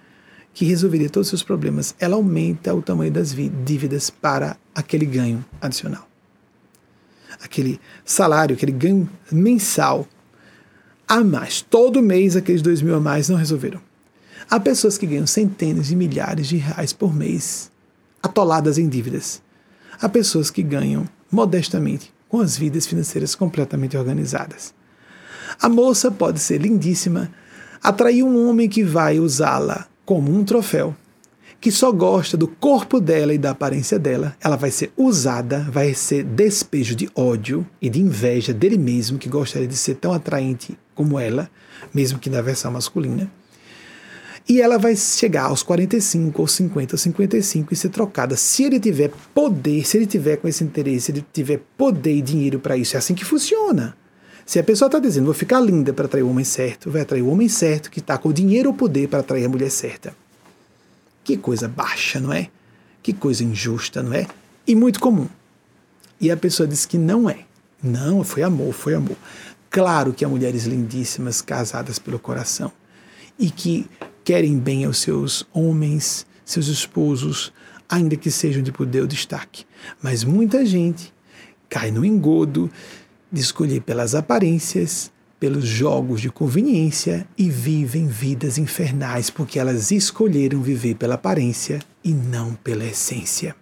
que resolveria todos os seus problemas, ela aumenta o tamanho das dívidas para aquele ganho adicional. Aquele salário, aquele ganho mensal a mais. Todo mês aqueles dois mil a mais não resolveram. Há pessoas que ganham centenas de milhares de reais por mês, atoladas em dívidas. Há pessoas que ganham modestamente, com as vidas financeiras completamente organizadas. A moça pode ser lindíssima, atrair um homem que vai usá-la como um troféu, que só gosta do corpo dela e da aparência dela, ela vai ser usada, vai ser despejo de ódio e de inveja dele mesmo, que gostaria de ser tão atraente como ela, mesmo que na versão masculina. E ela vai chegar aos 45 ou 50 ou 55 e ser trocada. Se ele tiver poder, se ele tiver com esse interesse, se ele tiver poder e dinheiro para isso, é assim que funciona. Se a pessoa está dizendo, vou ficar linda para atrair o homem certo, vai atrair o homem certo que está com o dinheiro ou poder para atrair a mulher certa. Que coisa baixa, não é? Que coisa injusta, não é? E muito comum. E a pessoa diz que não é. Não, foi amor, foi amor. Claro que há mulheres lindíssimas casadas pelo coração e que querem bem aos seus homens, seus esposos, ainda que sejam de poder ou destaque. Mas muita gente cai no engodo de escolher pelas aparências, pelos jogos de conveniência e vivem vidas infernais porque elas escolheram viver pela aparência e não pela essência.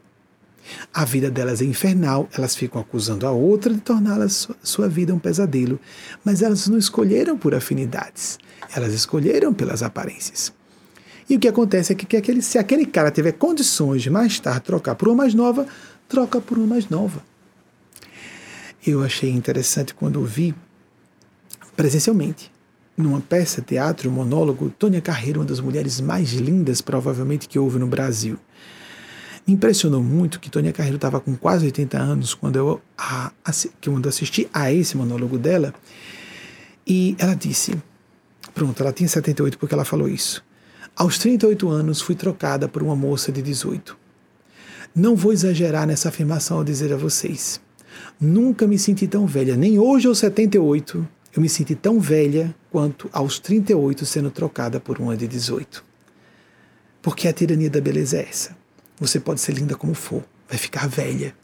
A vida delas é infernal, elas ficam acusando a outra de torná-la sua vida um pesadelo, mas elas não escolheram por afinidades, elas escolheram pelas aparências. E o que acontece é que, que aquele, se aquele cara tiver condições de mais tarde trocar por uma mais nova, troca por uma mais nova eu achei interessante quando vi presencialmente numa peça, teatro, monólogo, Tônia Carreiro, uma das mulheres mais lindas provavelmente que houve no Brasil. Me impressionou muito que Tônia Carreiro estava com quase 80 anos quando eu, a, a, quando assisti a esse monólogo dela e ela disse, pronto, ela tinha 78 porque ela falou isso. Aos 38 anos fui trocada por uma moça de 18. Não vou exagerar nessa afirmação ao dizer a vocês Nunca me senti tão velha, nem hoje aos 78, eu me senti tão velha quanto aos 38 sendo trocada por uma de 18. Porque a tirania da beleza é essa. Você pode ser linda como for, vai ficar velha.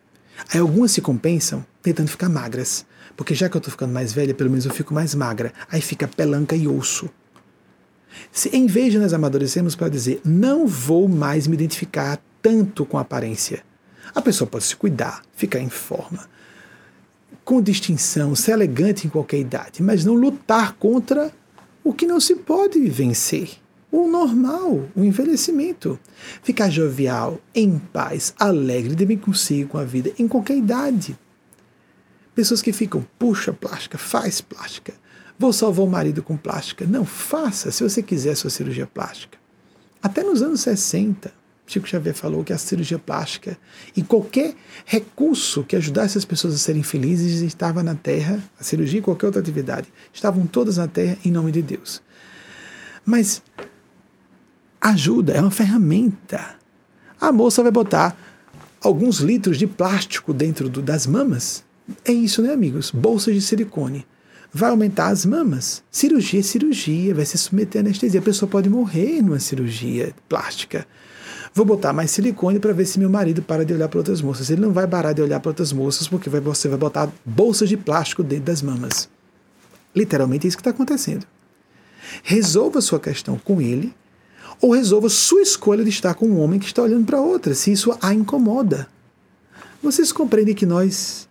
Aí algumas se compensam tentando ficar magras. Porque já que eu estou ficando mais velha, pelo menos eu fico mais magra. Aí fica pelanca e osso. Se, em vez de nós amadurecermos para dizer, não vou mais me identificar tanto com a aparência. A pessoa pode se cuidar, ficar em forma, com distinção, ser elegante em qualquer idade, mas não lutar contra o que não se pode vencer. O normal, o envelhecimento. Ficar jovial, em paz, alegre, de bem consigo com a vida, em qualquer idade. Pessoas que ficam, puxa plástica, faz plástica, vou salvar o marido com plástica. Não, faça, se você quiser sua cirurgia plástica. Até nos anos 60, Chico Xavier falou que a cirurgia plástica e qualquer recurso que ajudasse as pessoas a serem felizes estava na Terra, a cirurgia e qualquer outra atividade, estavam todas na Terra em nome de Deus. Mas ajuda, é uma ferramenta. A moça vai botar alguns litros de plástico dentro do, das mamas. É isso, né, amigos? Bolsas de silicone. Vai aumentar as mamas. Cirurgia é cirurgia, vai se submeter a anestesia. A pessoa pode morrer numa cirurgia plástica. Vou botar mais silicone para ver se meu marido para de olhar para outras moças. Ele não vai parar de olhar para outras moças porque vai, você vai botar bolsas de plástico dentro das mamas. Literalmente é isso que está acontecendo. Resolva sua questão com ele ou resolva sua escolha de estar com um homem que está olhando para outra, se isso a incomoda. Vocês compreendem que nós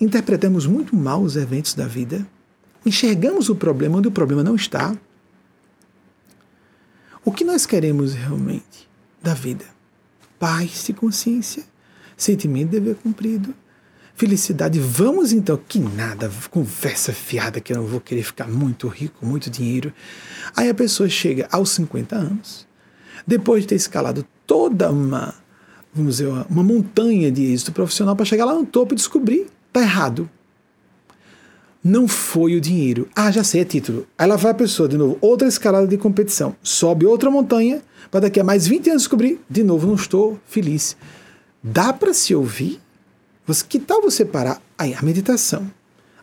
interpretamos muito mal os eventos da vida? Enxergamos o problema onde o problema não está? O que nós queremos realmente? da vida. Paz e consciência, sentimento de dever cumprido, felicidade. Vamos então, que nada, conversa fiada que eu não vou querer ficar muito rico, muito dinheiro. Aí a pessoa chega aos 50 anos, depois de ter escalado toda uma, vamos dizer, uma montanha de êxito profissional para chegar lá no topo e descobrir, tá errado. Não foi o dinheiro. Ah, já sei, é título. Aí lá vai a pessoa, de novo, outra escalada de competição. Sobe outra montanha, para daqui a mais 20 anos descobrir, de novo, não estou feliz. Dá para se ouvir? Você, que tal você parar? Aí, a meditação.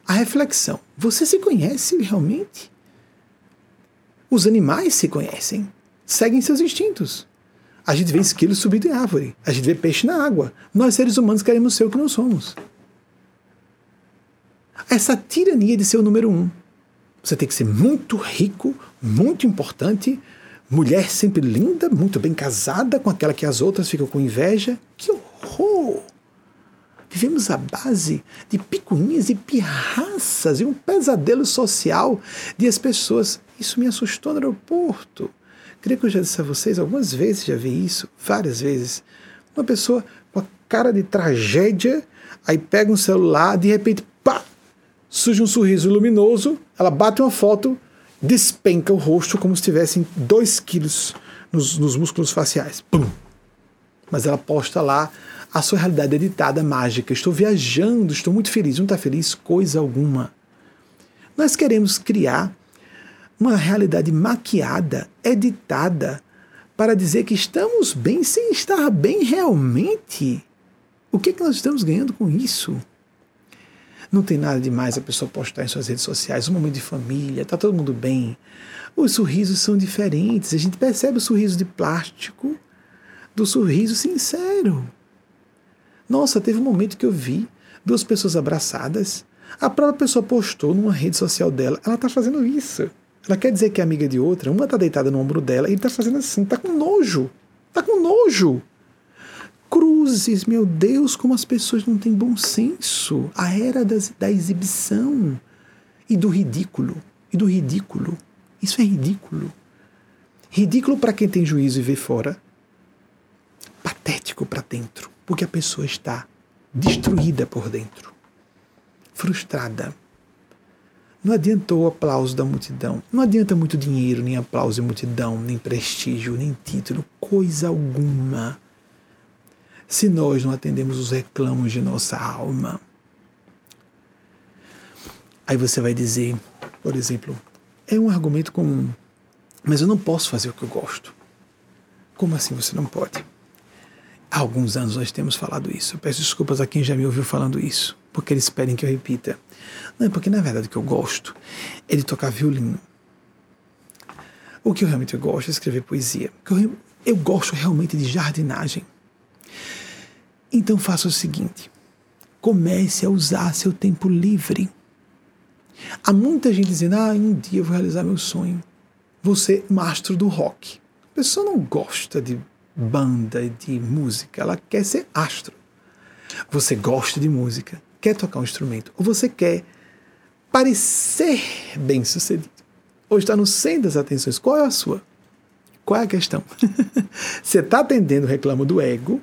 a reflexão. Você se conhece realmente? Os animais se conhecem, seguem seus instintos. A gente vê esquilos subindo em árvore, a gente vê peixe na água. Nós, seres humanos, queremos ser o que não somos. Essa tirania de ser o número um. Você tem que ser muito rico, muito importante, mulher sempre linda, muito bem casada com aquela que as outras ficam com inveja. Que horror! Vivemos à base de picuinhas e pirraças e um pesadelo social de as pessoas. Isso me assustou no aeroporto. Creio que eu já disse a vocês algumas vezes, já vi isso, várias vezes. Uma pessoa com a cara de tragédia, aí pega um celular, de repente, pá, surge um sorriso luminoso, ela bate uma foto, despenca o rosto como se tivessem dois quilos nos, nos músculos faciais. Pum! Mas ela posta lá a sua realidade editada, mágica. Estou viajando, estou muito feliz. Não está feliz? Coisa alguma. Nós queremos criar uma realidade maquiada, editada, para dizer que estamos bem sem estar bem realmente. O que, é que nós estamos ganhando com isso? Não tem nada demais a pessoa postar em suas redes sociais um momento de família, está todo mundo bem. Os sorrisos são diferentes, a gente percebe o sorriso de plástico do sorriso sincero. Nossa, teve um momento que eu vi duas pessoas abraçadas. A própria pessoa postou numa rede social dela, ela está fazendo isso. Ela quer dizer que é amiga de outra, uma está deitada no ombro dela e está fazendo assim, está com nojo. Está com nojo. Cruzes, meu Deus, como as pessoas não têm bom senso. A era das, da exibição e do ridículo. E do ridículo. Isso é ridículo. Ridículo para quem tem juízo e vê fora. Patético para dentro porque a pessoa está destruída por dentro, frustrada. Não adiantou o aplauso da multidão, não adianta muito dinheiro, nem aplauso de multidão, nem prestígio, nem título, coisa alguma, se nós não atendemos os reclamos de nossa alma. Aí você vai dizer, por exemplo, é um argumento comum, mas eu não posso fazer o que eu gosto. Como assim você não pode? Há alguns anos nós temos falado isso. Eu peço desculpas a quem já me ouviu falando isso, porque eles pedem que eu repita. Não, é porque na verdade o que eu gosto é de tocar violino. O que eu realmente gosto é escrever poesia. Eu, eu gosto realmente de jardinagem. Então faça o seguinte: comece a usar seu tempo livre. Há muita gente dizendo: ah, um dia eu vou realizar meu sonho. Vou ser mastro do rock. A pessoa não gosta de banda de música, ela quer ser astro. Você gosta de música, quer tocar um instrumento, ou você quer parecer bem sucedido, ou está no centro das atenções. Qual é a sua? Qual é a questão? você está atendendo o reclamo do ego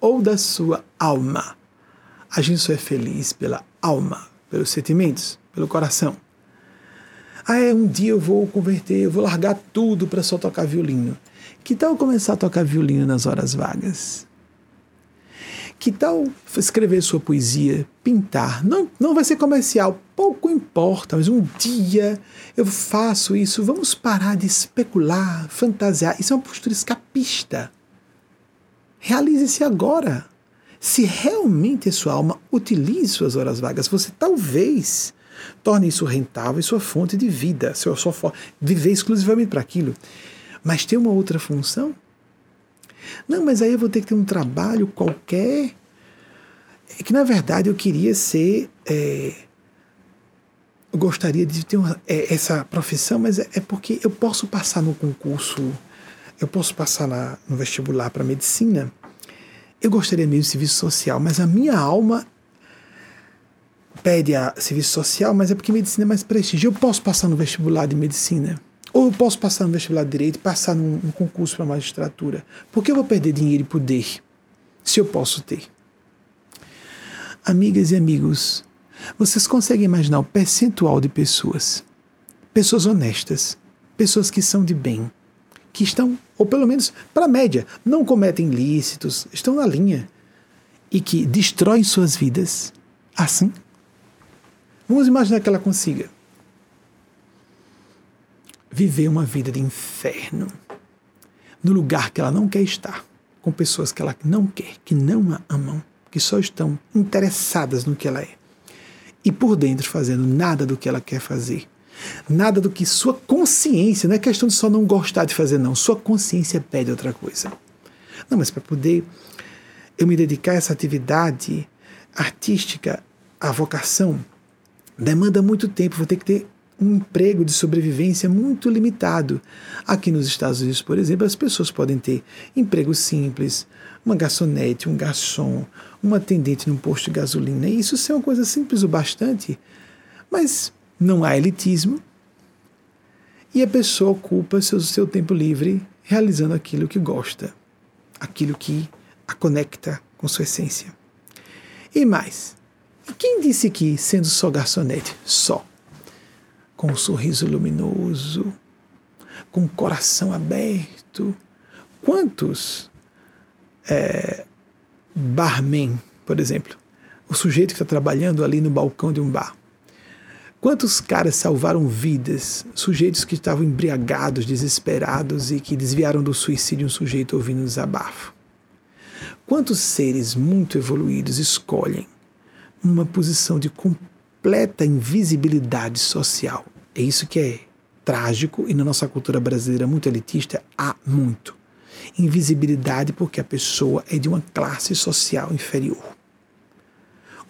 ou da sua alma? A gente só é feliz pela alma, pelos sentimentos, pelo coração. Ah, é, um dia eu vou converter, eu vou largar tudo para só tocar violino. Que tal começar a tocar violino nas horas vagas? Que tal escrever sua poesia, pintar? Não, não vai ser comercial, pouco importa, mas um dia eu faço isso. Vamos parar de especular, fantasiar. Isso é uma postura escapista. Realize-se agora. Se realmente a sua alma utilize suas horas vagas, você talvez torne isso rentável e sua fonte de vida, sua, sua viver exclusivamente para aquilo. Mas tem uma outra função? Não, mas aí eu vou ter que ter um trabalho qualquer. É que na verdade eu queria ser. É, eu gostaria de ter uma, é, essa profissão, mas é, é, porque eu posso passar no concurso, eu posso passar na, no vestibular para medicina. Eu gostaria mesmo de serviço social, mas a minha alma pede a serviço social, mas é porque medicina é mais prestígio. Eu posso passar no vestibular de medicina. Ou eu posso passar no vestibular de direito passar num, num concurso para magistratura. Por que eu vou perder dinheiro e poder se eu posso ter? Amigas e amigos, vocês conseguem imaginar o percentual de pessoas, pessoas honestas, pessoas que são de bem, que estão, ou pelo menos para a média, não cometem ilícitos, estão na linha e que destroem suas vidas assim? Vamos imaginar que ela consiga viver uma vida de inferno no lugar que ela não quer estar, com pessoas que ela não quer, que não a amam, que só estão interessadas no que ela é. e por dentro fazendo nada do que ela quer fazer. Nada do que sua consciência, não é questão de só não gostar de fazer, não. Sua consciência pede outra coisa. Não, mas para poder eu me dedicar a essa atividade artística, a vocação, demanda muito tempo, vou ter que ter um emprego de sobrevivência muito limitado. Aqui nos Estados Unidos, por exemplo, as pessoas podem ter emprego simples, uma garçonete, um garçom, uma atendente num posto de gasolina. E isso uma coisa simples o bastante, mas não há elitismo. E a pessoa ocupa seu, seu tempo livre realizando aquilo que gosta, aquilo que a conecta com sua essência. E mais, quem disse que sendo só garçonete, só, com um sorriso luminoso, com o coração aberto, quantos é, barman, por exemplo, o sujeito que está trabalhando ali no balcão de um bar, Quantos caras salvaram vidas, sujeitos que estavam embriagados, desesperados e que desviaram do suicídio um sujeito ouvindo um desabafo? Quantos seres muito evoluídos escolhem uma posição de completa invisibilidade social? É isso que é trágico e na nossa cultura brasileira muito elitista há muito. Invisibilidade porque a pessoa é de uma classe social inferior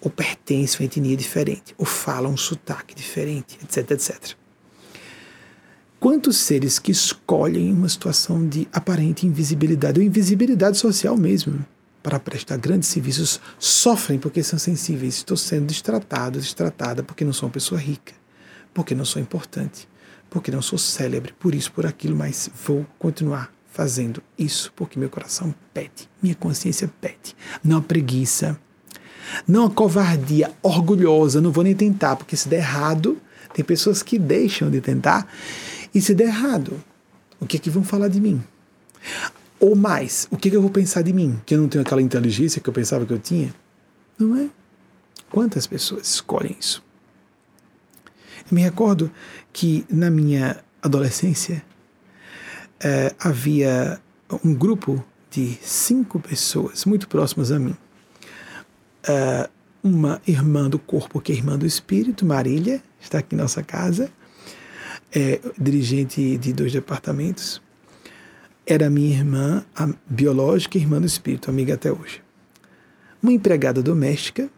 ou pertence a uma etnia diferente, ou fala um sotaque diferente, etc, etc. Quantos seres que escolhem uma situação de aparente invisibilidade, ou invisibilidade social mesmo, para prestar grandes serviços, sofrem porque são sensíveis, estou sendo destratado, destratada porque não sou uma pessoa rica, porque não sou importante, porque não sou célebre, por isso, por aquilo, mas vou continuar fazendo isso porque meu coração pede, minha consciência pede. Não a preguiça, não a covardia orgulhosa, não vou nem tentar, porque se der errado, tem pessoas que deixam de tentar, e se der errado, o que é que vão falar de mim? Ou mais, o que, é que eu vou pensar de mim? Que eu não tenho aquela inteligência que eu pensava que eu tinha? Não é? Quantas pessoas escolhem isso? Me recordo que na minha adolescência é, havia um grupo de cinco pessoas muito próximas a mim uh, uma irmã do corpo, que é irmã do espírito, Marília, está aqui em nossa casa, é dirigente de dois departamentos. Era minha irmã a biológica e irmã do espírito, amiga até hoje. Uma empregada doméstica,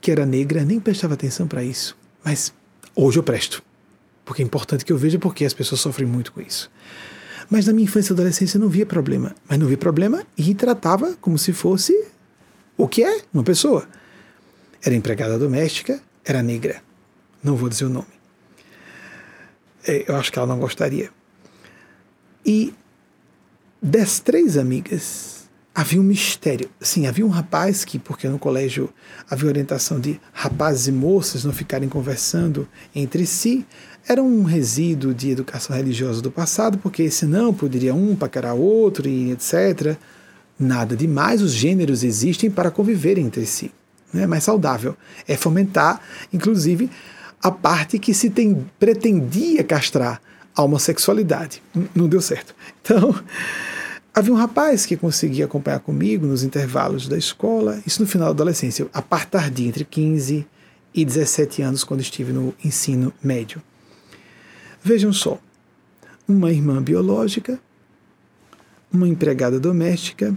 que era negra, nem prestava atenção para isso, mas hoje eu presto, porque é importante que eu veja porque as pessoas sofrem muito com isso. Mas na minha infância e adolescência eu não via problema, mas não via problema e tratava como se fosse o que é uma pessoa. Era empregada doméstica, era negra. Não vou dizer o nome. É, eu acho que ela não gostaria. E das três amigas, havia um mistério. Sim, havia um rapaz que, porque no colégio havia orientação de rapazes e moças não ficarem conversando entre si, era um resíduo de educação religiosa do passado, porque senão poderia um paquerar outro e etc. Nada demais, os gêneros existem para conviver entre si. É mais saudável. É fomentar, inclusive, a parte que se tem, pretendia castrar a homossexualidade. Não deu certo. Então, havia um rapaz que conseguia acompanhar comigo nos intervalos da escola, isso no final da adolescência, a parte tardia, entre 15 e 17 anos, quando estive no ensino médio. Vejam só, uma irmã biológica, uma empregada doméstica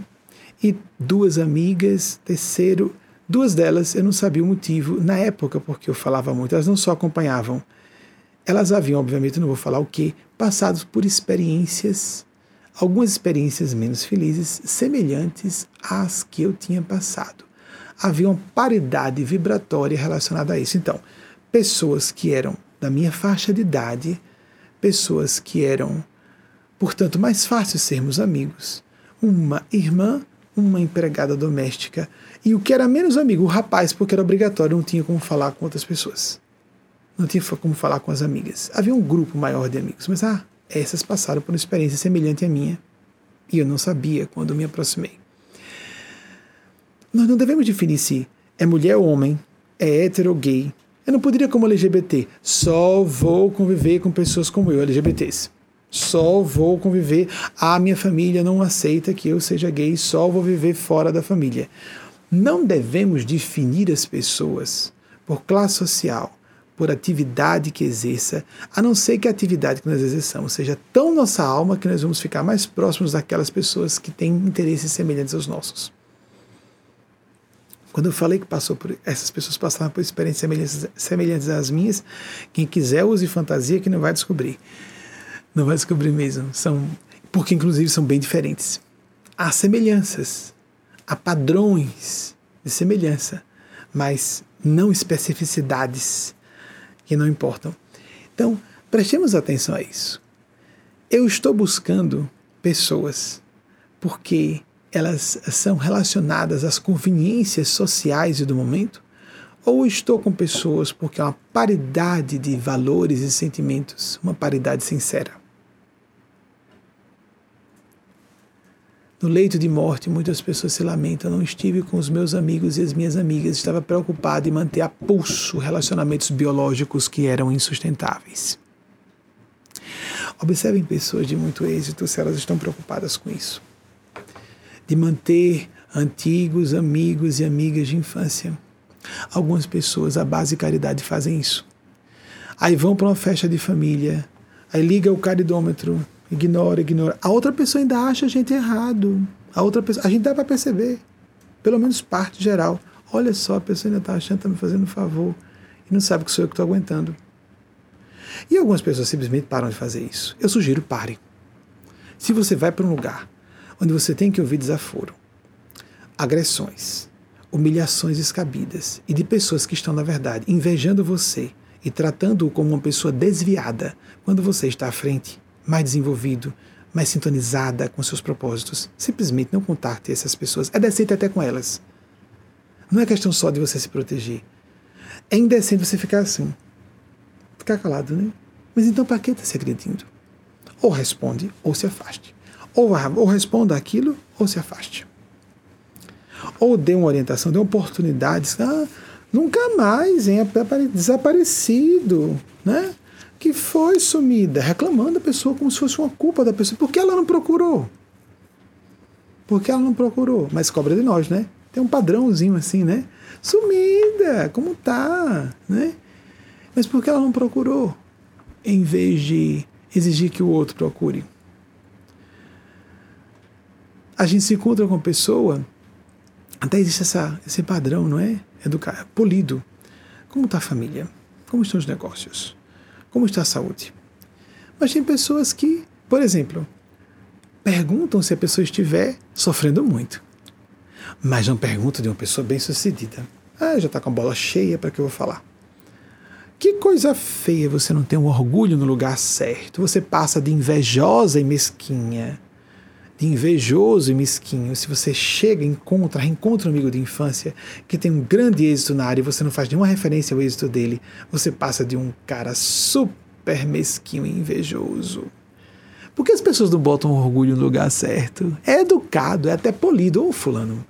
e duas amigas, terceiro, duas delas eu não sabia o motivo na época, porque eu falava muito, elas não só acompanhavam, elas haviam, obviamente, não vou falar o que, passados por experiências, algumas experiências menos felizes, semelhantes às que eu tinha passado. Havia uma paridade vibratória relacionada a isso. Então, pessoas que eram da minha faixa de idade, pessoas que eram, portanto, mais fácil sermos amigos, uma irmã uma empregada doméstica e o que era menos amigo, o rapaz, porque era obrigatório, não tinha como falar com outras pessoas. Não tinha como falar com as amigas. Havia um grupo maior de amigos, mas ah, essas passaram por uma experiência semelhante à minha e eu não sabia quando me aproximei. Nós não devemos definir se é mulher ou homem, é hétero ou gay. Eu não poderia, como LGBT, só vou conviver com pessoas como eu, LGBTs só vou conviver. A minha família não aceita que eu seja gay, só vou viver fora da família. Não devemos definir as pessoas por classe social, por atividade que exerça, a não ser que a atividade que nós exerçamos seja tão nossa alma que nós vamos ficar mais próximos daquelas pessoas que têm interesses semelhantes aos nossos. Quando eu falei que passou por essas pessoas passaram por experiências semelhantes, semelhantes às minhas, quem quiser use fantasia que não vai descobrir. Não vai descobrir mesmo. São porque inclusive são bem diferentes. Há semelhanças, há padrões de semelhança, mas não especificidades que não importam. Então, prestemos atenção a isso. Eu estou buscando pessoas porque elas são relacionadas às conveniências sociais do momento? Ou estou com pessoas porque há uma paridade de valores e sentimentos, uma paridade sincera? No leito de morte, muitas pessoas se lamentam. Não estive com os meus amigos e as minhas amigas. Estava preocupado em manter a pulso relacionamentos biológicos que eram insustentáveis. Observem pessoas de muito êxito se elas estão preocupadas com isso de manter antigos amigos e amigas de infância. Algumas pessoas, à base de caridade, fazem isso. Aí vão para uma festa de família, aí liga o caridômetro, ignora, ignora. A outra pessoa ainda acha a gente errado. A outra pessoa, a gente dá para perceber, pelo menos parte geral. Olha só, a pessoa ainda está achando está me fazendo um favor e não sabe que sou eu que estou aguentando. E algumas pessoas simplesmente param de fazer isso. Eu sugiro pare. Se você vai para um lugar onde você tem que ouvir desaforo, agressões, humilhações descabidas e de pessoas que estão, na verdade, invejando você e tratando-o como uma pessoa desviada quando você está à frente, mais desenvolvido, mais sintonizada com seus propósitos. Simplesmente não contate essas pessoas. É decente até com elas. Não é questão só de você se proteger. É indecente você ficar assim. Ficar calado, né? Mas então para que está se agredindo? Ou responde ou se afaste. Ou, ou responda aquilo ou se afaste. Ou dê uma orientação, dê uma oportunidade. Ah, nunca mais, hein? Desaparecido, né? Que foi sumida, reclamando a pessoa como se fosse uma culpa da pessoa. Por que ela não procurou? Por que ela não procurou? Mas cobra de nós, né? Tem um padrãozinho assim, né? Sumida, como tá, né? Mas por que ela não procurou? Em vez de exigir que o outro procure a gente se encontra com uma pessoa, até existe essa, esse padrão, não é? Educar, polido. Como está a família? Como estão os negócios? Como está a saúde? Mas tem pessoas que, por exemplo, perguntam se a pessoa estiver sofrendo muito, mas não perguntam de uma pessoa bem-sucedida. Ah, já está com a bola cheia, para que eu vou falar? Que coisa feia você não ter um orgulho no lugar certo. Você passa de invejosa e mesquinha de invejoso e mesquinho, se você chega, encontra, reencontra um amigo de infância que tem um grande êxito na área e você não faz nenhuma referência ao êxito dele, você passa de um cara super mesquinho e invejoso. Por que as pessoas não botam orgulho no lugar certo? É educado, é até polido. Ô, oh, fulano,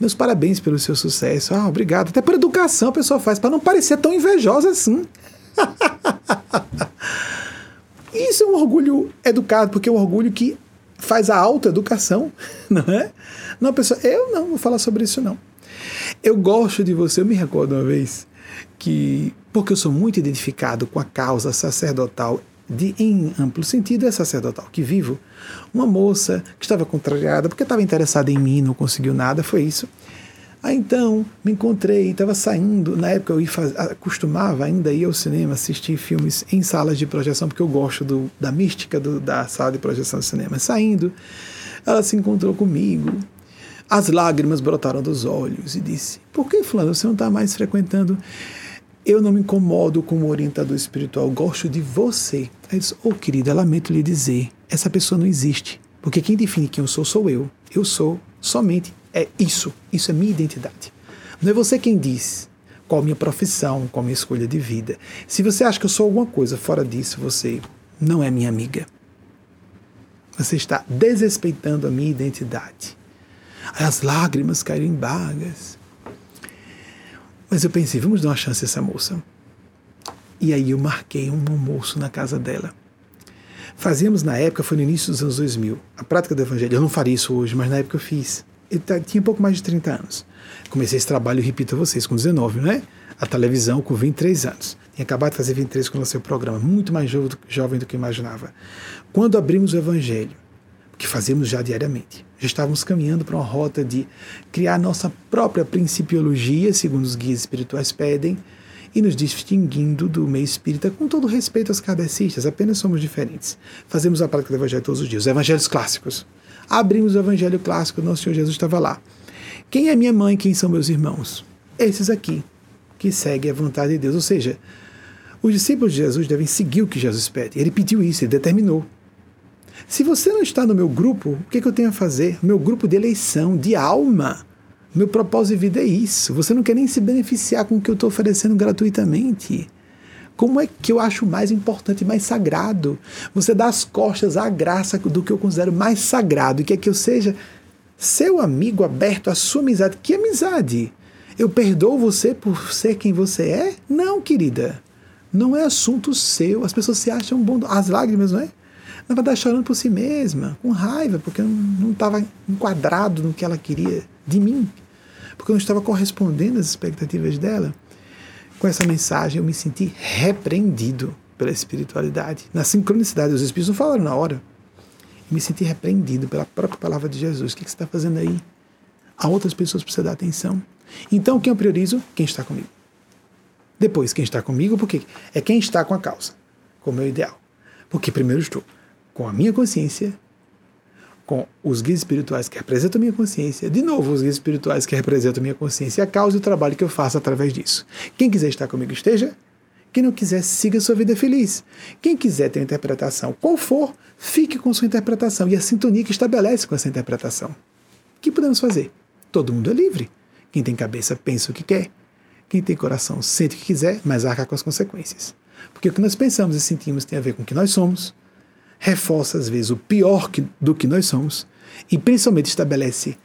meus parabéns pelo seu sucesso. Ah, obrigado. Até por educação a pessoa faz, para não parecer tão invejosa assim. Isso é um orgulho educado, porque é um orgulho que faz a autoeducação, não é? Não, pessoa, eu não vou falar sobre isso não. Eu gosto de você, eu me recordo uma vez que, porque eu sou muito identificado com a causa sacerdotal, de, em amplo sentido, é sacerdotal que vivo, uma moça que estava contrariada porque estava interessada em mim, não conseguiu nada, foi isso. Aí então me encontrei, estava saindo. Na época eu ia faz, costumava ainda ir ao cinema assistir filmes em salas de projeção, porque eu gosto do, da mística do, da sala de projeção do cinema. Saindo, ela se encontrou comigo. As lágrimas brotaram dos olhos e disse: Por que, Fulano, você não está mais frequentando? Eu não me incomodo com o orientador espiritual, gosto de você. Aí disse: Oh, querida, lamento lhe dizer, essa pessoa não existe. Porque quem define quem eu sou, sou eu. Eu sou somente é isso. Isso é minha identidade. Não é você quem diz qual a minha profissão, qual a minha escolha de vida. Se você acha que eu sou alguma coisa fora disso, você não é minha amiga. Você está desrespeitando a minha identidade. As lágrimas caíram em bagas. Mas eu pensei, vamos dar uma chance a essa moça. E aí eu marquei um almoço na casa dela. Fazíamos na época, foi no início dos anos 2000, a prática do evangelho. Eu não faria isso hoje, mas na época eu fiz. Tá, tinha pouco mais de 30 anos. Comecei esse trabalho, repito a vocês, com 19, não é? a televisão com 23 anos. Tinha acabado de fazer 23 quando lancei o programa, muito mais jovem do, jovem do que eu imaginava. Quando abrimos o Evangelho, que fazemos já diariamente, já estávamos caminhando para uma rota de criar nossa própria principiologia, segundo os guias espirituais pedem, e nos distinguindo do meio espírita com todo respeito aos kardecistas, apenas somos diferentes. Fazemos a prática do Evangelho todos os dias, os Evangelhos clássicos. Abrimos o Evangelho clássico, nosso Senhor Jesus estava lá. Quem é minha mãe, quem são meus irmãos? Esses aqui, que seguem a vontade de Deus. Ou seja, os discípulos de Jesus devem seguir o que Jesus pede. Ele pediu isso, ele determinou. Se você não está no meu grupo, o que, é que eu tenho a fazer? Meu grupo de eleição, de alma. Meu propósito de vida é isso. Você não quer nem se beneficiar com o que eu estou oferecendo gratuitamente. Como é que eu acho mais importante, mais sagrado? Você dá as costas à graça do que eu considero mais sagrado e quer que eu seja seu amigo aberto à sua amizade. Que amizade? Eu perdoo você por ser quem você é? Não, querida. Não é assunto seu. As pessoas se acham bom. As lágrimas, não é? Ela vai estar chorando por si mesma, com raiva, porque não estava enquadrado no que ela queria de mim, porque eu não estava correspondendo às expectativas dela. Com essa mensagem, eu me senti repreendido pela espiritualidade. Na sincronicidade, os espíritos não falaram na hora me senti repreendido pela própria palavra de Jesus. O que você está fazendo aí? A outras pessoas precisa dar atenção. Então, quem eu priorizo? Quem está comigo. Depois, quem está comigo, porque é quem está com a causa, com o meu ideal. Porque primeiro estou com a minha consciência, com os guias espirituais que representam minha consciência, de novo, os guias espirituais que representam minha consciência, a causa e o trabalho que eu faço através disso. Quem quiser estar comigo, esteja. Quem não quiser, siga sua vida feliz. Quem quiser ter uma interpretação, qual for, fique com sua interpretação e a sintonia que estabelece com essa interpretação. O que podemos fazer? Todo mundo é livre. Quem tem cabeça pensa o que quer. Quem tem coração sente o que quiser, mas arca com as consequências. Porque o que nós pensamos e sentimos tem a ver com o que nós somos, reforça às vezes o pior que, do que nós somos e principalmente estabelece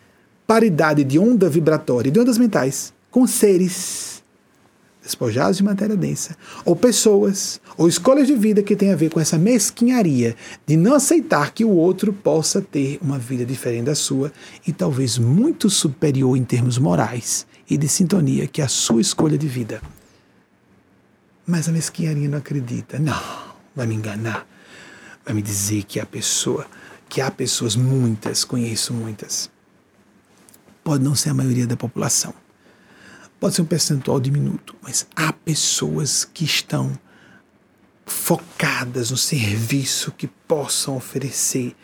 paridade de onda vibratória, de ondas mentais, com seres despojados de matéria densa, ou pessoas, ou escolhas de vida que têm a ver com essa mesquinharia de não aceitar que o outro possa ter uma vida diferente da sua e talvez muito superior em termos morais e de sintonia que a sua escolha de vida. Mas a mesquinharia não acredita. Não, vai me enganar. Vai me dizer que a pessoa, que há pessoas, muitas, conheço muitas, pode não ser a maioria da população. Pode ser um percentual diminuto, mas há pessoas que estão focadas no serviço que possam oferecer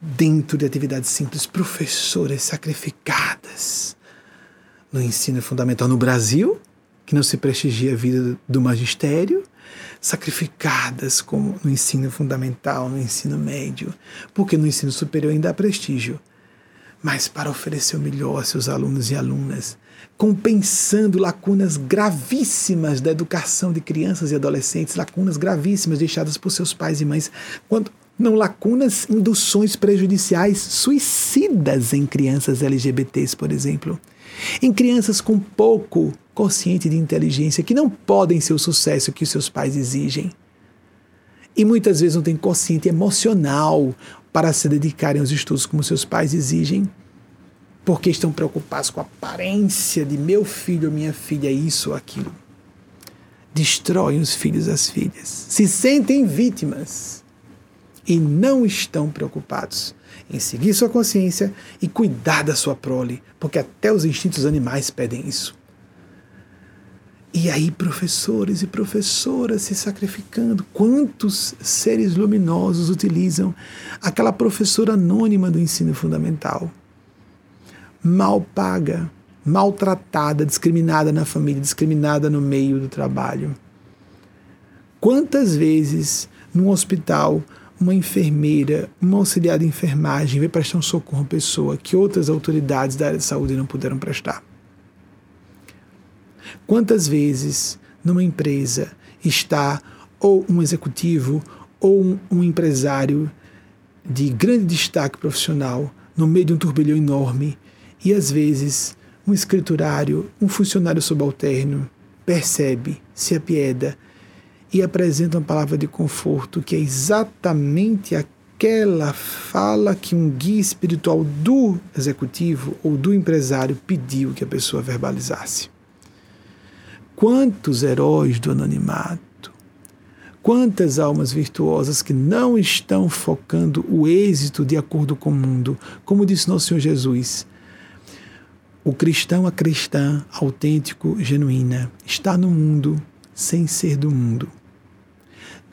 dentro de atividades simples, professoras sacrificadas no ensino fundamental no Brasil, que não se prestigia a vida do magistério, sacrificadas como no ensino fundamental, no ensino médio, porque no ensino superior ainda há prestígio. Mas para oferecer o melhor a seus alunos e alunas, compensando lacunas gravíssimas da educação de crianças e adolescentes, lacunas gravíssimas deixadas por seus pais e mães, quando não lacunas, induções prejudiciais suicidas em crianças LGBTs, por exemplo. Em crianças com pouco consciente de inteligência que não podem ser o sucesso que os seus pais exigem. E muitas vezes não têm consciente emocional para se dedicarem aos estudos como seus pais exigem porque estão preocupados com a aparência de meu filho ou minha filha, isso ou aquilo. Destroem os filhos e as filhas, se sentem vítimas e não estão preocupados em seguir sua consciência e cuidar da sua prole, porque até os instintos animais pedem isso. E aí, professores e professoras se sacrificando. Quantos seres luminosos utilizam aquela professora anônima do ensino fundamental? mal paga, maltratada, discriminada na família, discriminada no meio do trabalho. Quantas vezes num hospital uma enfermeira, uma auxiliar de enfermagem veio prestar um socorro a pessoa que outras autoridades da área de saúde não puderam prestar? Quantas vezes numa empresa está ou um executivo ou um, um empresário de grande destaque profissional no meio de um turbilhão enorme e às vezes, um escriturário, um funcionário subalterno, percebe, se apieda e apresenta uma palavra de conforto que é exatamente aquela fala que um guia espiritual do executivo ou do empresário pediu que a pessoa verbalizasse. Quantos heróis do anonimato, quantas almas virtuosas que não estão focando o êxito de acordo com o mundo, como disse nosso Senhor Jesus. O cristão, a cristã, autêntico, genuína, está no mundo sem ser do mundo.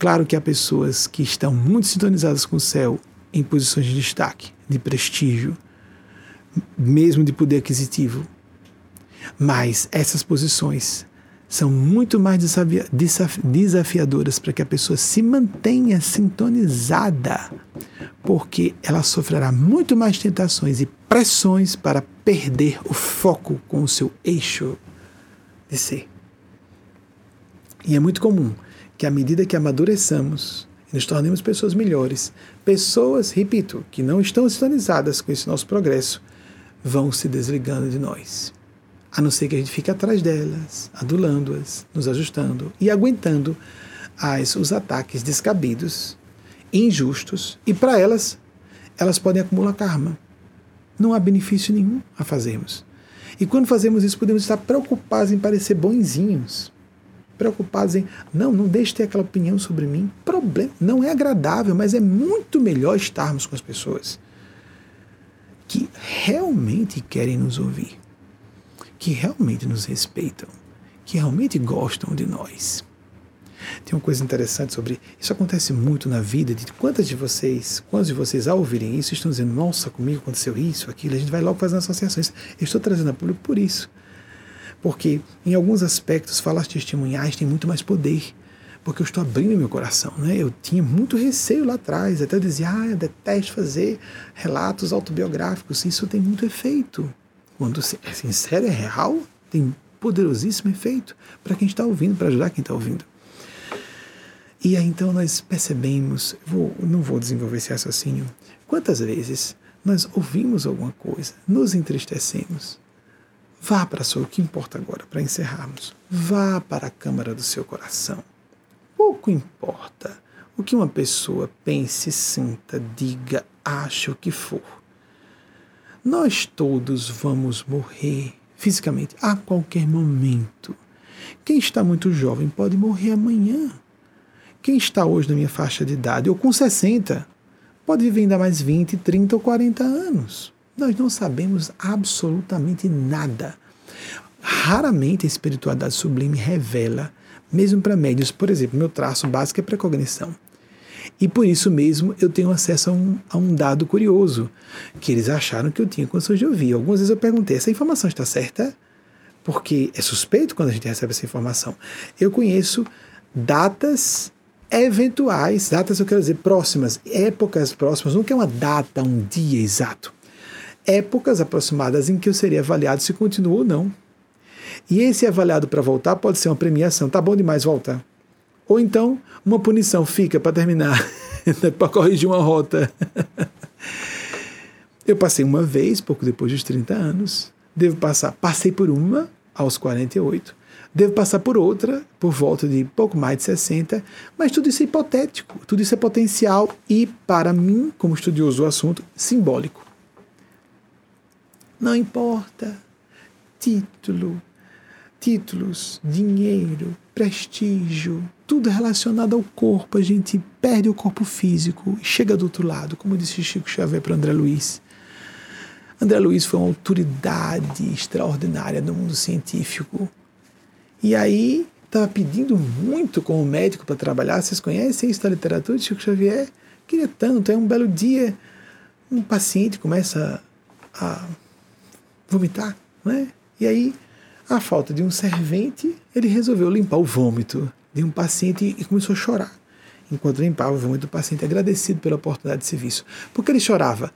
Claro que há pessoas que estão muito sintonizadas com o céu em posições de destaque, de prestígio, mesmo de poder aquisitivo. Mas essas posições são muito mais desafiadoras para que a pessoa se mantenha sintonizada, porque ela sofrerá muito mais tentações e pressões para perder o foco com o seu eixo de ser. E é muito comum que, à medida que amadureçamos e nos tornemos pessoas melhores, pessoas, repito, que não estão sintonizadas com esse nosso progresso, vão se desligando de nós a não ser que a gente fique atrás delas, adulando-as, nos ajustando e aguentando as, os ataques descabidos, injustos, e para elas, elas podem acumular karma. Não há benefício nenhum a fazermos. E quando fazemos isso, podemos estar preocupados em parecer bonzinhos. Preocupados em, não, não deixe ter aquela opinião sobre mim. Problema, não é agradável, mas é muito melhor estarmos com as pessoas que realmente querem nos ouvir que realmente nos respeitam, que realmente gostam de nós. Tem uma coisa interessante sobre isso acontece muito na vida de quantas de vocês, quantos de vocês ao ouvirem isso estão dizendo, nossa, comigo aconteceu isso, aquilo, a gente vai logo fazendo associações. Eu estou trazendo a público por isso. Porque em alguns aspectos falas testemunhais têm muito mais poder. Porque eu estou abrindo meu coração, né? Eu tinha muito receio lá atrás, até eu dizia, ah, eu detesto fazer relatos autobiográficos, isso tem muito efeito quando é sincero, é real, tem poderosíssimo efeito para quem está ouvindo, para ajudar quem está ouvindo. E aí então nós percebemos, vou, não vou desenvolver esse raciocínio, quantas vezes nós ouvimos alguma coisa, nos entristecemos. Vá para sua, o que importa agora, para encerrarmos, vá para a câmara do seu coração. Pouco importa o que uma pessoa pense, sinta, diga, ache o que for. Nós todos vamos morrer fisicamente a qualquer momento. Quem está muito jovem pode morrer amanhã. Quem está hoje na minha faixa de idade, ou com 60, pode viver ainda mais 20, 30 ou 40 anos. Nós não sabemos absolutamente nada. Raramente a espiritualidade sublime revela, mesmo para médios, por exemplo, meu traço básico é precognição. E por isso mesmo eu tenho acesso a um, a um dado curioso, que eles acharam que eu tinha condições de ouvir. Algumas vezes eu perguntei: essa informação está certa? Porque é suspeito quando a gente recebe essa informação. Eu conheço datas eventuais, datas eu quero dizer próximas, épocas próximas, não que é uma data, um dia exato. Épocas aproximadas em que eu seria avaliado se continuo ou não. E esse avaliado para voltar pode ser uma premiação. Tá bom demais voltar. Ou então, uma punição fica para terminar, para corrigir uma rota. Eu passei uma vez, pouco depois dos 30 anos. Devo passar, passei por uma aos 48. Devo passar por outra por volta de pouco mais de 60, mas tudo isso é hipotético, tudo isso é potencial e, para mim, como estudioso do assunto, simbólico. Não importa título, títulos, dinheiro, prestígio, tudo relacionado ao corpo. A gente perde o corpo físico e chega do outro lado, como disse Chico Xavier para André Luiz. André Luiz foi uma autoridade extraordinária no mundo científico. E aí estava pedindo muito como médico para trabalhar. Vocês conhecem isso da literatura de Chico Xavier? Queria tanto. É um belo dia, um paciente começa a vomitar, né? E aí, a falta de um servente, ele resolveu limpar o vômito de um paciente e começou a chorar. Enquanto limpava o vômito do paciente, agradecido pela oportunidade de serviço. Por que ele chorava?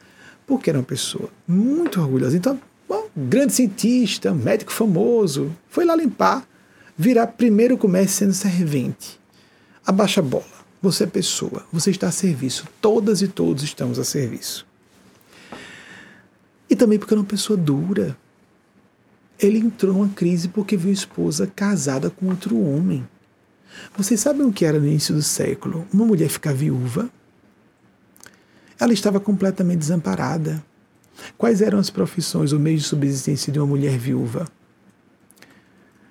Porque era uma pessoa muito orgulhosa. Então, bom, grande cientista, médico famoso, foi lá limpar, virar primeiro comece sendo servente. Abaixa a bola. Você é pessoa, você está a serviço. Todas e todos estamos a serviço. E também porque era uma pessoa dura. Ele entrou numa crise porque viu a esposa casada com outro homem. Vocês sabem o que era no início do século? Uma mulher ficar viúva? Ela estava completamente desamparada. Quais eram as profissões ou meios de subsistência de uma mulher viúva?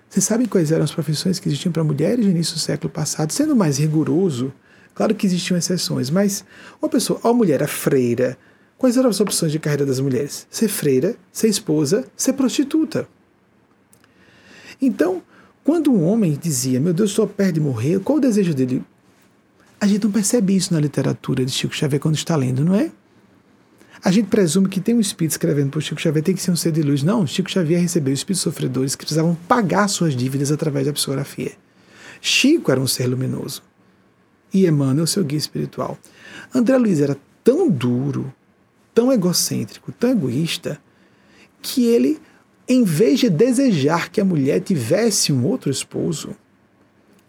Vocês sabem quais eram as profissões que existiam para mulheres no início do século passado? Sendo mais rigoroso, claro que existiam exceções, mas uma pessoa, a mulher era freira, quais eram as opções de carreira das mulheres? Ser freira, ser esposa, ser prostituta. Então, quando um homem dizia, meu Deus, estou perto de morrer, qual o desejo dele? A gente não percebe isso na literatura de Chico Xavier quando está lendo, não é? A gente presume que tem um espírito escrevendo por Chico Xavier, tem que ser um ser de luz. Não, Chico Xavier recebeu espíritos sofredores que precisavam pagar suas dívidas através da psicografia. Chico era um ser luminoso. E Emmanuel, seu guia espiritual. André Luiz era tão duro, tão egocêntrico, tão egoísta, que ele, em vez de desejar que a mulher tivesse um outro esposo,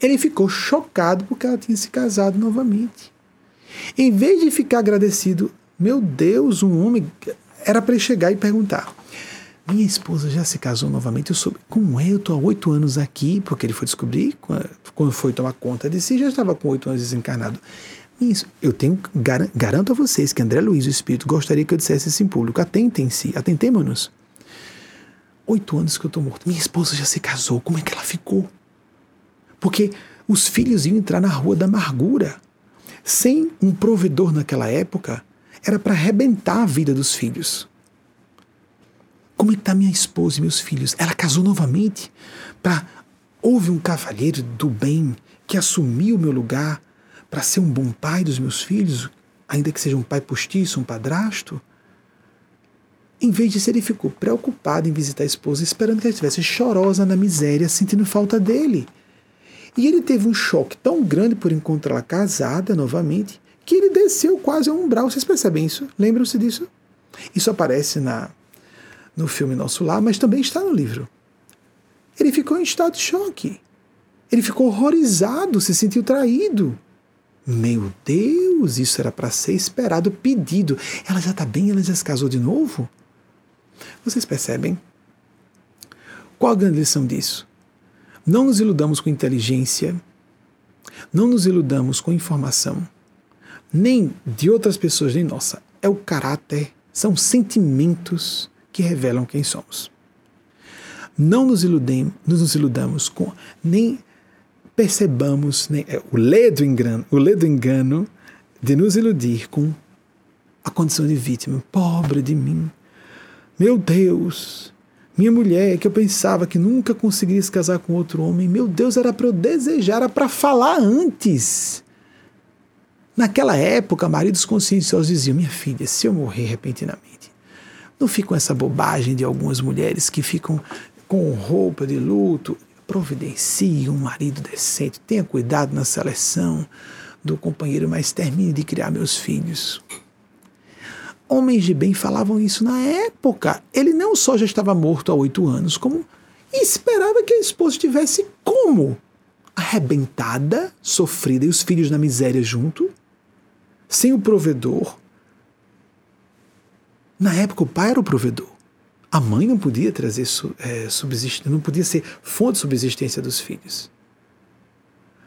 ele ficou chocado porque ela tinha se casado novamente. Em vez de ficar agradecido meu Deus, um homem. Era para ele chegar e perguntar. Minha esposa já se casou novamente. Eu soube. Como é? Eu estou há oito anos aqui, porque ele foi descobrir, quando foi tomar conta de si, já estava com oito anos desencarnado. Isso, eu tenho, garanto a vocês que André Luiz, o Espírito, gostaria que eu dissesse isso em público. Atentem-se, atentemos-nos. Oito anos que eu estou morto. Minha esposa já se casou. Como é que ela ficou? Porque os filhos iam entrar na rua da amargura. Sem um provedor naquela época, era para arrebentar a vida dos filhos. Como é está minha esposa e meus filhos? Ela casou novamente para houve um cavalheiro do bem que assumiu o meu lugar para ser um bom pai dos meus filhos, ainda que seja um pai postiço, um padrasto. Em vez disso, ele ficou preocupado em visitar a esposa, esperando que ela estivesse chorosa na miséria, sentindo falta dele. E ele teve um choque tão grande por encontrá-la casada novamente, que ele desceu quase ao umbral. Vocês percebem isso? Lembram-se disso? Isso aparece na, no filme Nosso Lar, mas também está no livro. Ele ficou em estado de choque. Ele ficou horrorizado, se sentiu traído. Meu Deus, isso era para ser esperado, pedido. Ela já está bem, ela já se casou de novo? Vocês percebem? Qual a grande lição disso? Não nos iludamos com inteligência, não nos iludamos com informação, nem de outras pessoas, nem nossa. É o caráter, são sentimentos que revelam quem somos. Não nos, iludem, nos iludamos com, nem percebamos nem, é, o, ledo engano, o ledo engano de nos iludir com a condição de vítima. Pobre de mim. Meu Deus, minha mulher, que eu pensava que nunca conseguiria se casar com outro homem, meu Deus, era para eu desejar, era para falar antes. Naquela época, maridos conscienciosos diziam: Minha filha, se eu morrer repentinamente, não fique com essa bobagem de algumas mulheres que ficam com roupa de luto. Providencie um marido decente, tenha cuidado na seleção do companheiro, mas termine de criar meus filhos. Homens de bem falavam isso na época. Ele não só já estava morto há oito anos, como esperava que a esposa estivesse como? Arrebentada, sofrida e os filhos na miséria junto sem o provedor. Na época, o pai era o provedor. A mãe não podia trazer é, subsistência, não podia ser fonte de subsistência dos filhos.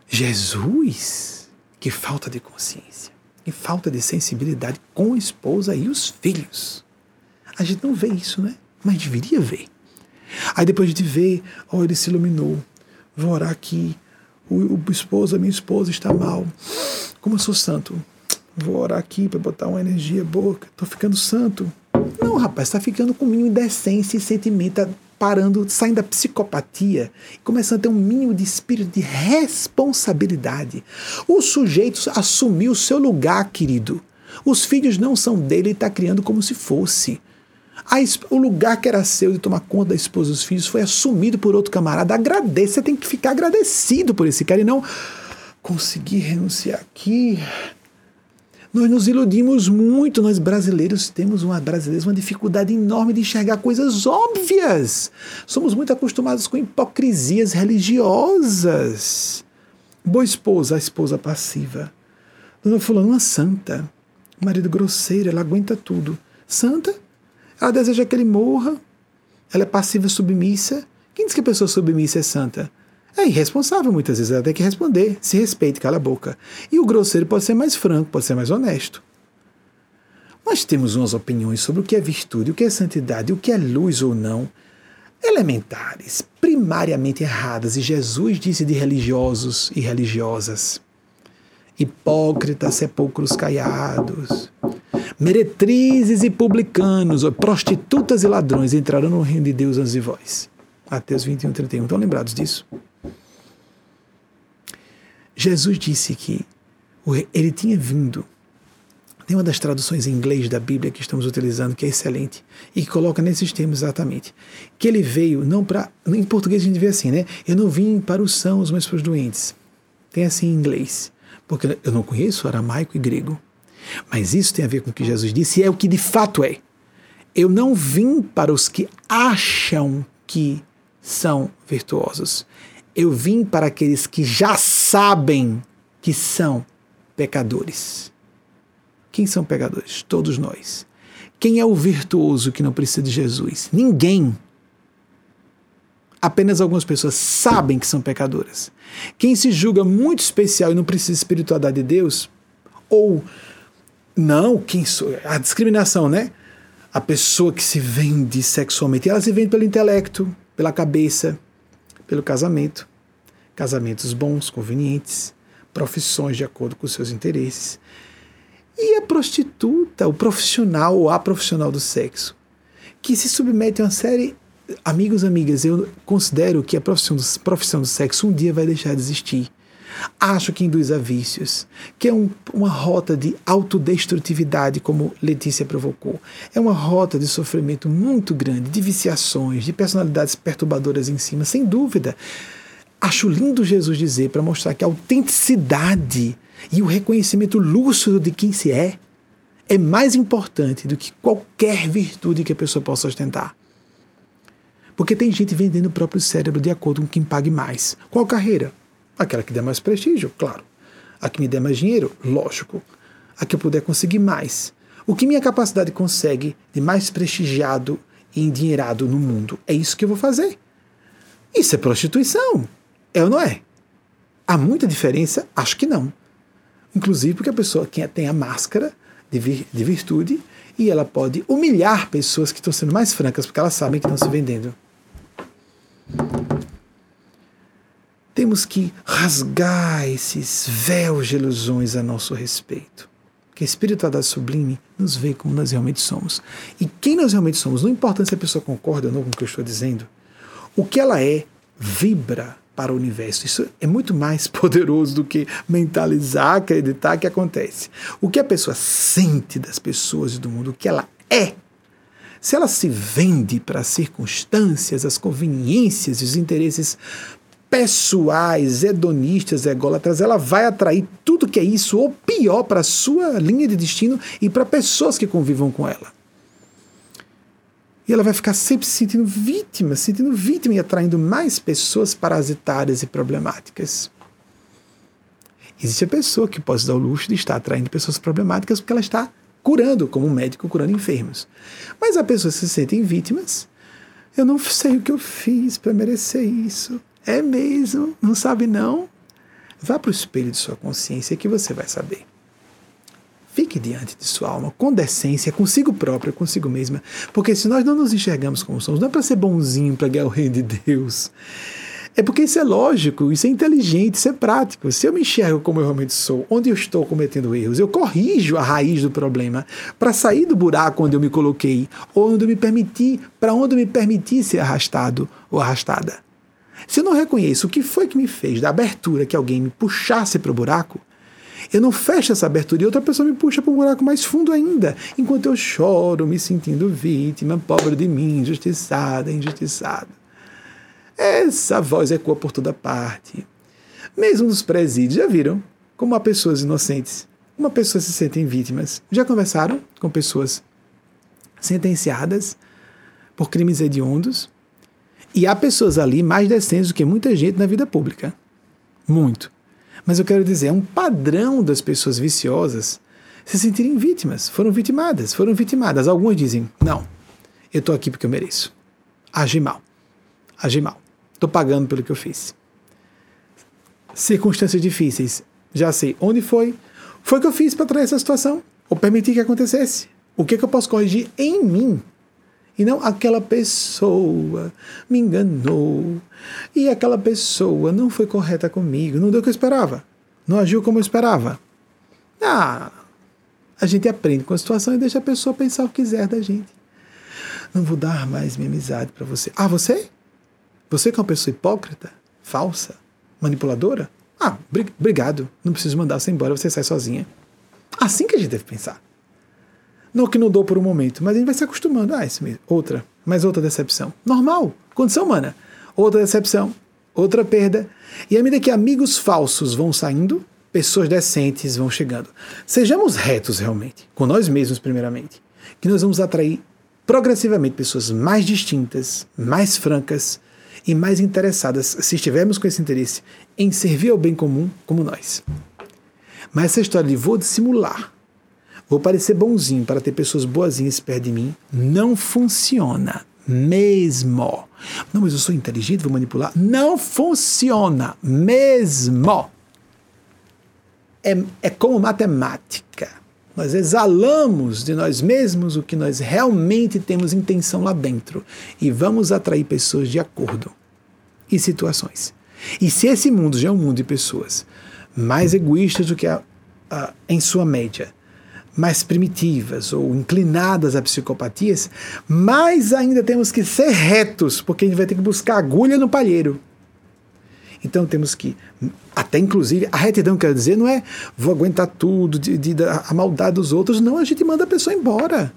Jesus, que falta de consciência, que falta de sensibilidade com a esposa e os filhos. A gente não vê isso, né? Mas deveria ver. Aí depois de ver, oh, ele se iluminou. Vou orar aqui. O, o esposo, a minha esposa está mal. Como eu sou santo, vou orar aqui para botar uma energia boa, tô ficando santo. Rapaz, está ficando com mínimo de decência e sentimento, tá parando, saindo da psicopatia, começando a ter um mínimo de espírito de responsabilidade. O sujeito assumiu o seu lugar, querido. Os filhos não são dele, ele está criando como se fosse. o lugar que era seu de tomar conta da esposa e dos filhos foi assumido por outro camarada. Agradeça, você tem que ficar agradecido por esse cara e não conseguir renunciar aqui. Nós nos iludimos muito, nós brasileiros temos uma brasileiros uma dificuldade enorme de enxergar coisas óbvias. Somos muito acostumados com hipocrisias religiosas. Boa esposa, a esposa passiva. Dona fulana uma santa. Marido grosseiro, ela aguenta tudo. Santa, ela deseja que ele morra. Ela é passiva submissa. Quem diz que a pessoa submissa é santa? É irresponsável muitas vezes, ela tem que responder. Se respeite, cala a boca. E o grosseiro pode ser mais franco, pode ser mais honesto. Nós temos umas opiniões sobre o que é virtude, o que é santidade, o que é luz ou não. elementares, primariamente erradas, e Jesus disse de religiosos e religiosas, hipócritas, sepulcros caiados, meretrizes e publicanos, prostitutas e ladrões entrarão no reino de Deus antes de vós. Mateus 21, 31. Estão lembrados disso? Jesus disse que ele tinha vindo. Tem uma das traduções em inglês da Bíblia que estamos utilizando, que é excelente, e que coloca nesses termos exatamente. Que ele veio não para. Em português a gente vê assim, né? Eu não vim para os sãos, mas para os doentes. Tem assim em inglês. Porque eu não conheço aramaico e grego. Mas isso tem a ver com o que Jesus disse e é o que de fato é. Eu não vim para os que acham que são virtuosos. Eu vim para aqueles que já sabem que são pecadores. Quem são pecadores? Todos nós. Quem é o virtuoso que não precisa de Jesus? Ninguém. Apenas algumas pessoas sabem que são pecadoras. Quem se julga muito especial e não precisa de espiritualidade de Deus, ou não, quem sou, a discriminação, né? A pessoa que se vende sexualmente, ela se vende pelo intelecto, pela cabeça, pelo casamento. Casamentos bons, convenientes, profissões de acordo com seus interesses. E a prostituta, o profissional ou a profissional do sexo, que se submete a uma série. Amigos, amigas, eu considero que a profissão do, profissão do sexo um dia vai deixar de existir. Acho que induz a vícios, que é um, uma rota de autodestrutividade, como Letícia provocou. É uma rota de sofrimento muito grande, de viciações, de personalidades perturbadoras em cima, sem dúvida. Acho lindo Jesus dizer para mostrar que a autenticidade e o reconhecimento lúcido de quem se é é mais importante do que qualquer virtude que a pessoa possa ostentar. Porque tem gente vendendo o próprio cérebro de acordo com quem pague mais. Qual carreira? Aquela que der mais prestígio, claro. A que me der mais dinheiro, lógico. A que eu puder conseguir mais. O que minha capacidade consegue de mais prestigiado e endinheirado no mundo, é isso que eu vou fazer. Isso é prostituição. É ou não é? Há muita diferença? Acho que não. Inclusive porque a pessoa tem a máscara de, vir, de virtude e ela pode humilhar pessoas que estão sendo mais francas porque elas sabem que estão se vendendo. Temos que rasgar esses véus de ilusões a nosso respeito. Que a espiritualidade sublime nos vê como nós realmente somos. E quem nós realmente somos, não importa se a pessoa concorda ou não com o que eu estou dizendo, o que ela é vibra para o universo. Isso é muito mais poderoso do que mentalizar, acreditar que acontece. O que a pessoa sente das pessoas e do mundo, o que ela é. Se ela se vende para as circunstâncias, as conveniências e os interesses pessoais, hedonistas, ególatras, ela vai atrair tudo que é isso ou pior para a sua linha de destino e para pessoas que convivam com ela. E ela vai ficar sempre se sentindo vítima, se sentindo vítima e atraindo mais pessoas parasitárias e problemáticas. Existe a pessoa que pode dar o luxo de estar atraindo pessoas problemáticas porque ela está curando, como um médico curando enfermos. Mas há pessoas que se sentem vítimas. Eu não sei o que eu fiz para merecer isso. É mesmo? Não sabe não? Vá para o espelho de sua consciência que você vai saber. Fique diante de sua alma com decência, consigo própria, consigo mesma. Porque se nós não nos enxergamos como somos, não é para ser bonzinho, para ganhar o reino de Deus. É porque isso é lógico, isso é inteligente, isso é prático. Se eu me enxergo como eu realmente sou, onde eu estou cometendo erros, eu corrijo a raiz do problema para sair do buraco onde eu me coloquei, onde eu me permiti, para onde eu me permiti ser arrastado ou arrastada. Se eu não reconheço o que foi que me fez da abertura que alguém me puxasse para o buraco, eu não fecho essa abertura e outra pessoa me puxa para um buraco mais fundo ainda, enquanto eu choro, me sentindo vítima, pobre de mim, injustiçada, injustiçada. Essa voz ecoa por toda parte. Mesmo nos presídios, já viram como há pessoas inocentes, uma pessoa se sentem vítimas. Já conversaram com pessoas sentenciadas por crimes hediondos? E há pessoas ali mais decentes do que muita gente na vida pública. Muito. Mas eu quero dizer, é um padrão das pessoas viciosas se sentirem vítimas. Foram vitimadas, foram vitimadas. Algumas dizem: não, eu estou aqui porque eu mereço. Agi mal. Agi mal. Estou pagando pelo que eu fiz. Circunstâncias difíceis. Já sei onde foi. Foi o que eu fiz para trazer essa situação. Ou permitir que acontecesse. O que, é que eu posso corrigir em mim E não aquela pessoa me enganou. E aquela pessoa não foi correta comigo, não deu o que eu esperava. Não agiu como eu esperava. Ah, a gente aprende com a situação e deixa a pessoa pensar o que quiser da gente. Não vou dar mais minha amizade para você. Ah, você? Você que é uma pessoa hipócrita, falsa, manipuladora? Ah, obrigado. Não preciso mandar você embora, você sai sozinha. Assim que a gente deve pensar. Não que não dou por um momento, mas a gente vai se acostumando. Ah, isso mesmo. Outra, mais outra decepção. Normal, condição humana. Outra decepção, outra perda. E à medida que amigos falsos vão saindo, pessoas decentes vão chegando. Sejamos retos realmente, com nós mesmos primeiramente, que nós vamos atrair progressivamente pessoas mais distintas, mais francas e mais interessadas, se estivermos com esse interesse, em servir ao bem comum como nós. Mas essa história de vou dissimular, vou parecer bonzinho para ter pessoas boazinhas perto de mim, não funciona mesmo. Não, mas eu sou inteligente, vou manipular. Não funciona mesmo. É, é como matemática. Nós exalamos de nós mesmos o que nós realmente temos intenção lá dentro e vamos atrair pessoas de acordo e situações. E se esse mundo já é um mundo de pessoas mais egoístas do que a, a, em sua média, mais primitivas ou inclinadas a psicopatias, mais ainda temos que ser retos, porque a gente vai ter que buscar agulha no palheiro. Então temos que, até inclusive, a retidão quer dizer não é vou aguentar tudo, de, de, a maldade dos outros, não, a gente manda a pessoa embora.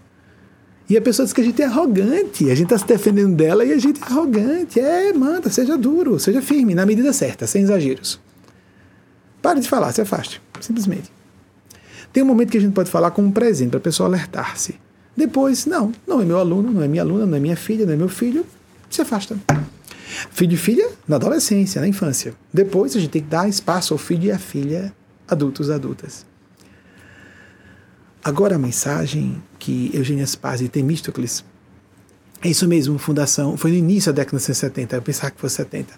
E a pessoa diz que a gente é arrogante, a gente está se defendendo dela e a gente é arrogante. É, manda, seja duro, seja firme, na medida certa, sem exageros. Pare de falar, se afaste, simplesmente. Tem um momento que a gente pode falar como um presente para a pessoa alertar-se. Depois, não, não é meu aluno, não é minha aluna, não é minha filha, não é meu filho, se afasta. Filho e filha na adolescência, na infância. Depois a gente tem que dar espaço ao filho e à filha adultos adultas. Agora a mensagem que Eugênia Spaz e Temístocles, é isso mesmo, fundação, foi no início da década de 70, eu pensava que fosse 70.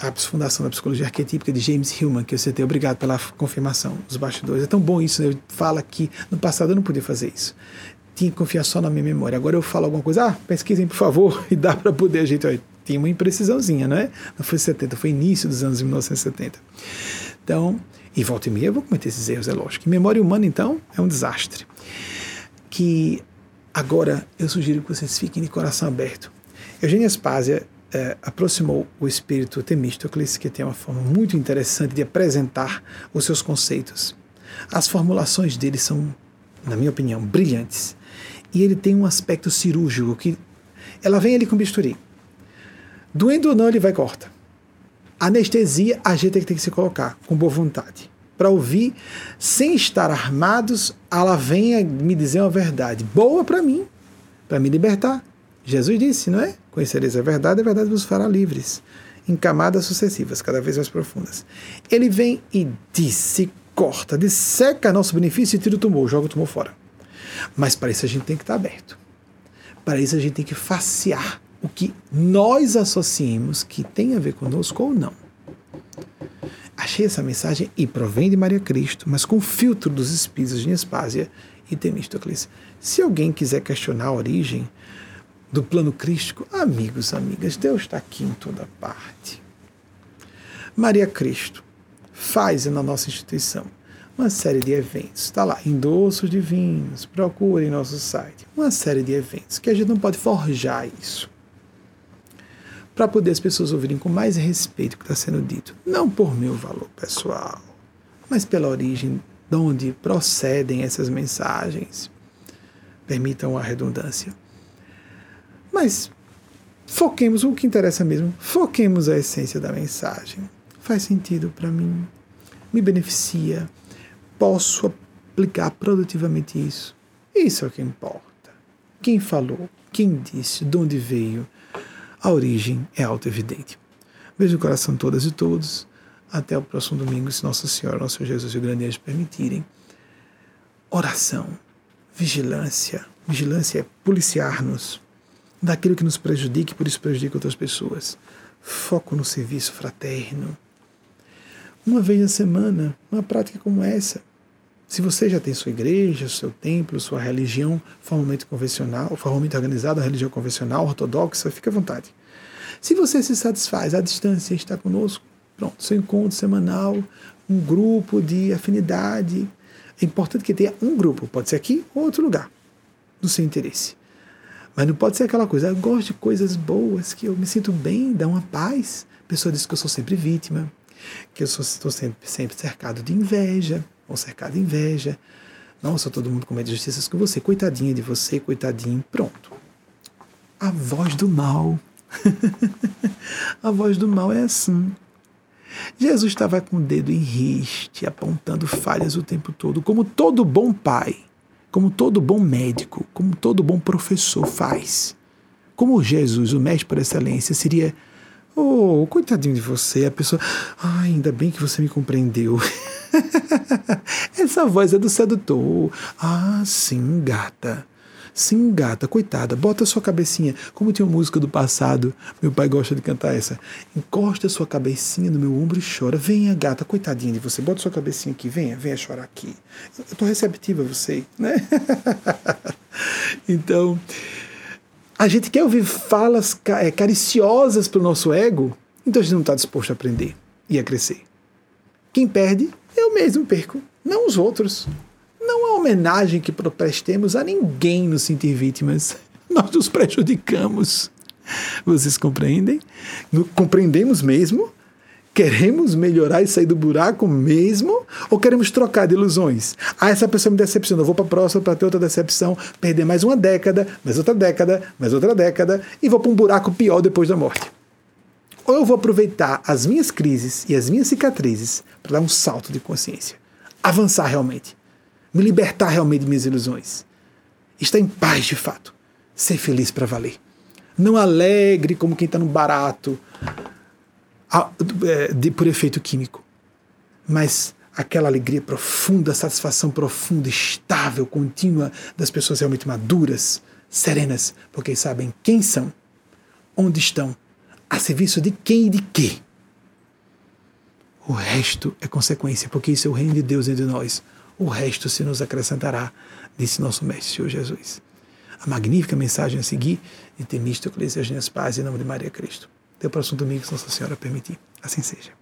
A fundação da psicologia arquetípica de James Hillman, que eu citei, obrigado pela confirmação dos bastidores. É tão bom isso, né? Fala que no passado eu não podia fazer isso tinha que confiar só na minha memória. Agora eu falo alguma coisa, ah, pesquisem por favor, e dá para poder a gente. Tinha uma imprecisãozinha, não é? Não foi 70, foi início dos anos de 1970. Então, e volta e meia eu vou cometer esses erros, é lógico. E memória humana, então, é um desastre. Que agora eu sugiro que vocês fiquem de coração aberto. Eugênia Aspásia é, aproximou o espírito Temístocles, que tem uma forma muito interessante de apresentar os seus conceitos. As formulações dele são, na minha opinião, brilhantes e ele tem um aspecto cirúrgico que ela vem ali com bisturi. Doendo ou não, ele vai corta. Anestesia, a gente tem que se colocar com boa vontade. Para ouvir, sem estar armados, ela venha me dizer uma verdade boa para mim, para me libertar. Jesus disse, não é? Conhecereis a verdade, a verdade vos fará livres, em camadas sucessivas, cada vez mais profundas. Ele vem e disse, corta, disseca nosso benefício e tira o tumor, joga o tumor fora. Mas para isso a gente tem que estar aberto. Para isso a gente tem que facear o que nós associemos que tem a ver conosco ou não. Achei essa mensagem e provém de Maria Cristo, mas com o filtro dos espíritos de Nespásia e Temístocles. Se alguém quiser questionar a origem do plano crístico, amigos, amigas, Deus está aqui em toda parte. Maria Cristo faz na nossa instituição uma série de eventos. Está lá, endossos divinos, procure em nosso site. Uma série de eventos que a gente não pode forjar isso. Para poder as pessoas ouvirem com mais respeito o que está sendo dito. Não por meu valor pessoal, mas pela origem de onde procedem essas mensagens. Permitam a redundância. Mas foquemos o que interessa mesmo. Foquemos a essência da mensagem. Faz sentido para mim, me beneficia posso aplicar produtivamente isso? Isso é o que importa. Quem falou? Quem disse? De onde veio? A origem é auto-evidente. Beijo no coração de todas e todos. Até o próximo domingo, se Nossa Senhora, Nosso Jesus e o Grande Anjo permitirem. Oração, vigilância. Vigilância é policiar-nos daquilo que nos prejudique, por isso prejudica outras pessoas. Foco no serviço fraterno. Uma vez na semana, uma prática como essa, Se você já tem sua igreja, seu templo, sua religião formalmente convencional, formalmente organizada, a religião convencional, ortodoxa, fique à vontade. Se você se satisfaz à distância está conosco, pronto, seu encontro semanal, um grupo de afinidade. É importante que tenha um grupo, pode ser aqui ou outro lugar, do seu interesse. Mas não pode ser aquela coisa, eu gosto de coisas boas, que eu me sinto bem, dá uma paz. A pessoa diz que eu sou sempre vítima, que eu estou sempre, sempre cercado de inveja, ou cercado de inveja. Nossa, todo mundo comete justiças com você, coitadinha de você, coitadinho, pronto. A voz do mal. a voz do mal é assim. Jesus estava com o dedo em riste, apontando falhas o tempo todo, como todo bom pai, como todo bom médico, como todo bom professor faz. Como Jesus, o mestre por excelência, seria. Oh, coitadinho de você, a pessoa. Ah, ainda bem que você me compreendeu. Essa voz é do sedutor. Ah, sim, gata. Sim, gata, coitada, bota sua cabecinha. Como tinha uma música do passado, meu pai gosta de cantar essa. Encosta sua cabecinha no meu ombro e chora. Venha, gata, coitadinha de você, bota sua cabecinha aqui, venha, venha chorar aqui. Eu estou receptiva a você, né? então, a gente quer ouvir falas é, cariciosas para o nosso ego, então a gente não está disposto a aprender e a crescer. Quem perde, eu mesmo perco, não os outros não há homenagem que prestemos a ninguém nos sentir vítimas. Nós nos prejudicamos. Vocês compreendem? Compreendemos mesmo? Queremos melhorar e sair do buraco mesmo? Ou queremos trocar de ilusões? Ah, essa pessoa me decepcionou, vou para a próxima para ter outra decepção, perder mais uma década, mais outra década, mais outra década e vou para um buraco pior depois da morte. Ou eu vou aproveitar as minhas crises e as minhas cicatrizes para dar um salto de consciência, avançar realmente me libertar realmente de minhas ilusões. Estar em paz de fato. Ser feliz para valer. Não alegre como quem está no barato, é, de, por efeito químico. Mas aquela alegria profunda, satisfação profunda, estável, contínua das pessoas realmente maduras, serenas, porque sabem quem são, onde estão, a serviço de quem e de quê. O resto é consequência, porque isso é o reino de Deus entre nós o resto se nos acrescentará, disse nosso Mestre Senhor Jesus. A magnífica mensagem a seguir de Temístocles e as minhas paz em nome de Maria Cristo. Até o próximo domingo, se Nossa Senhora permitir. Assim seja.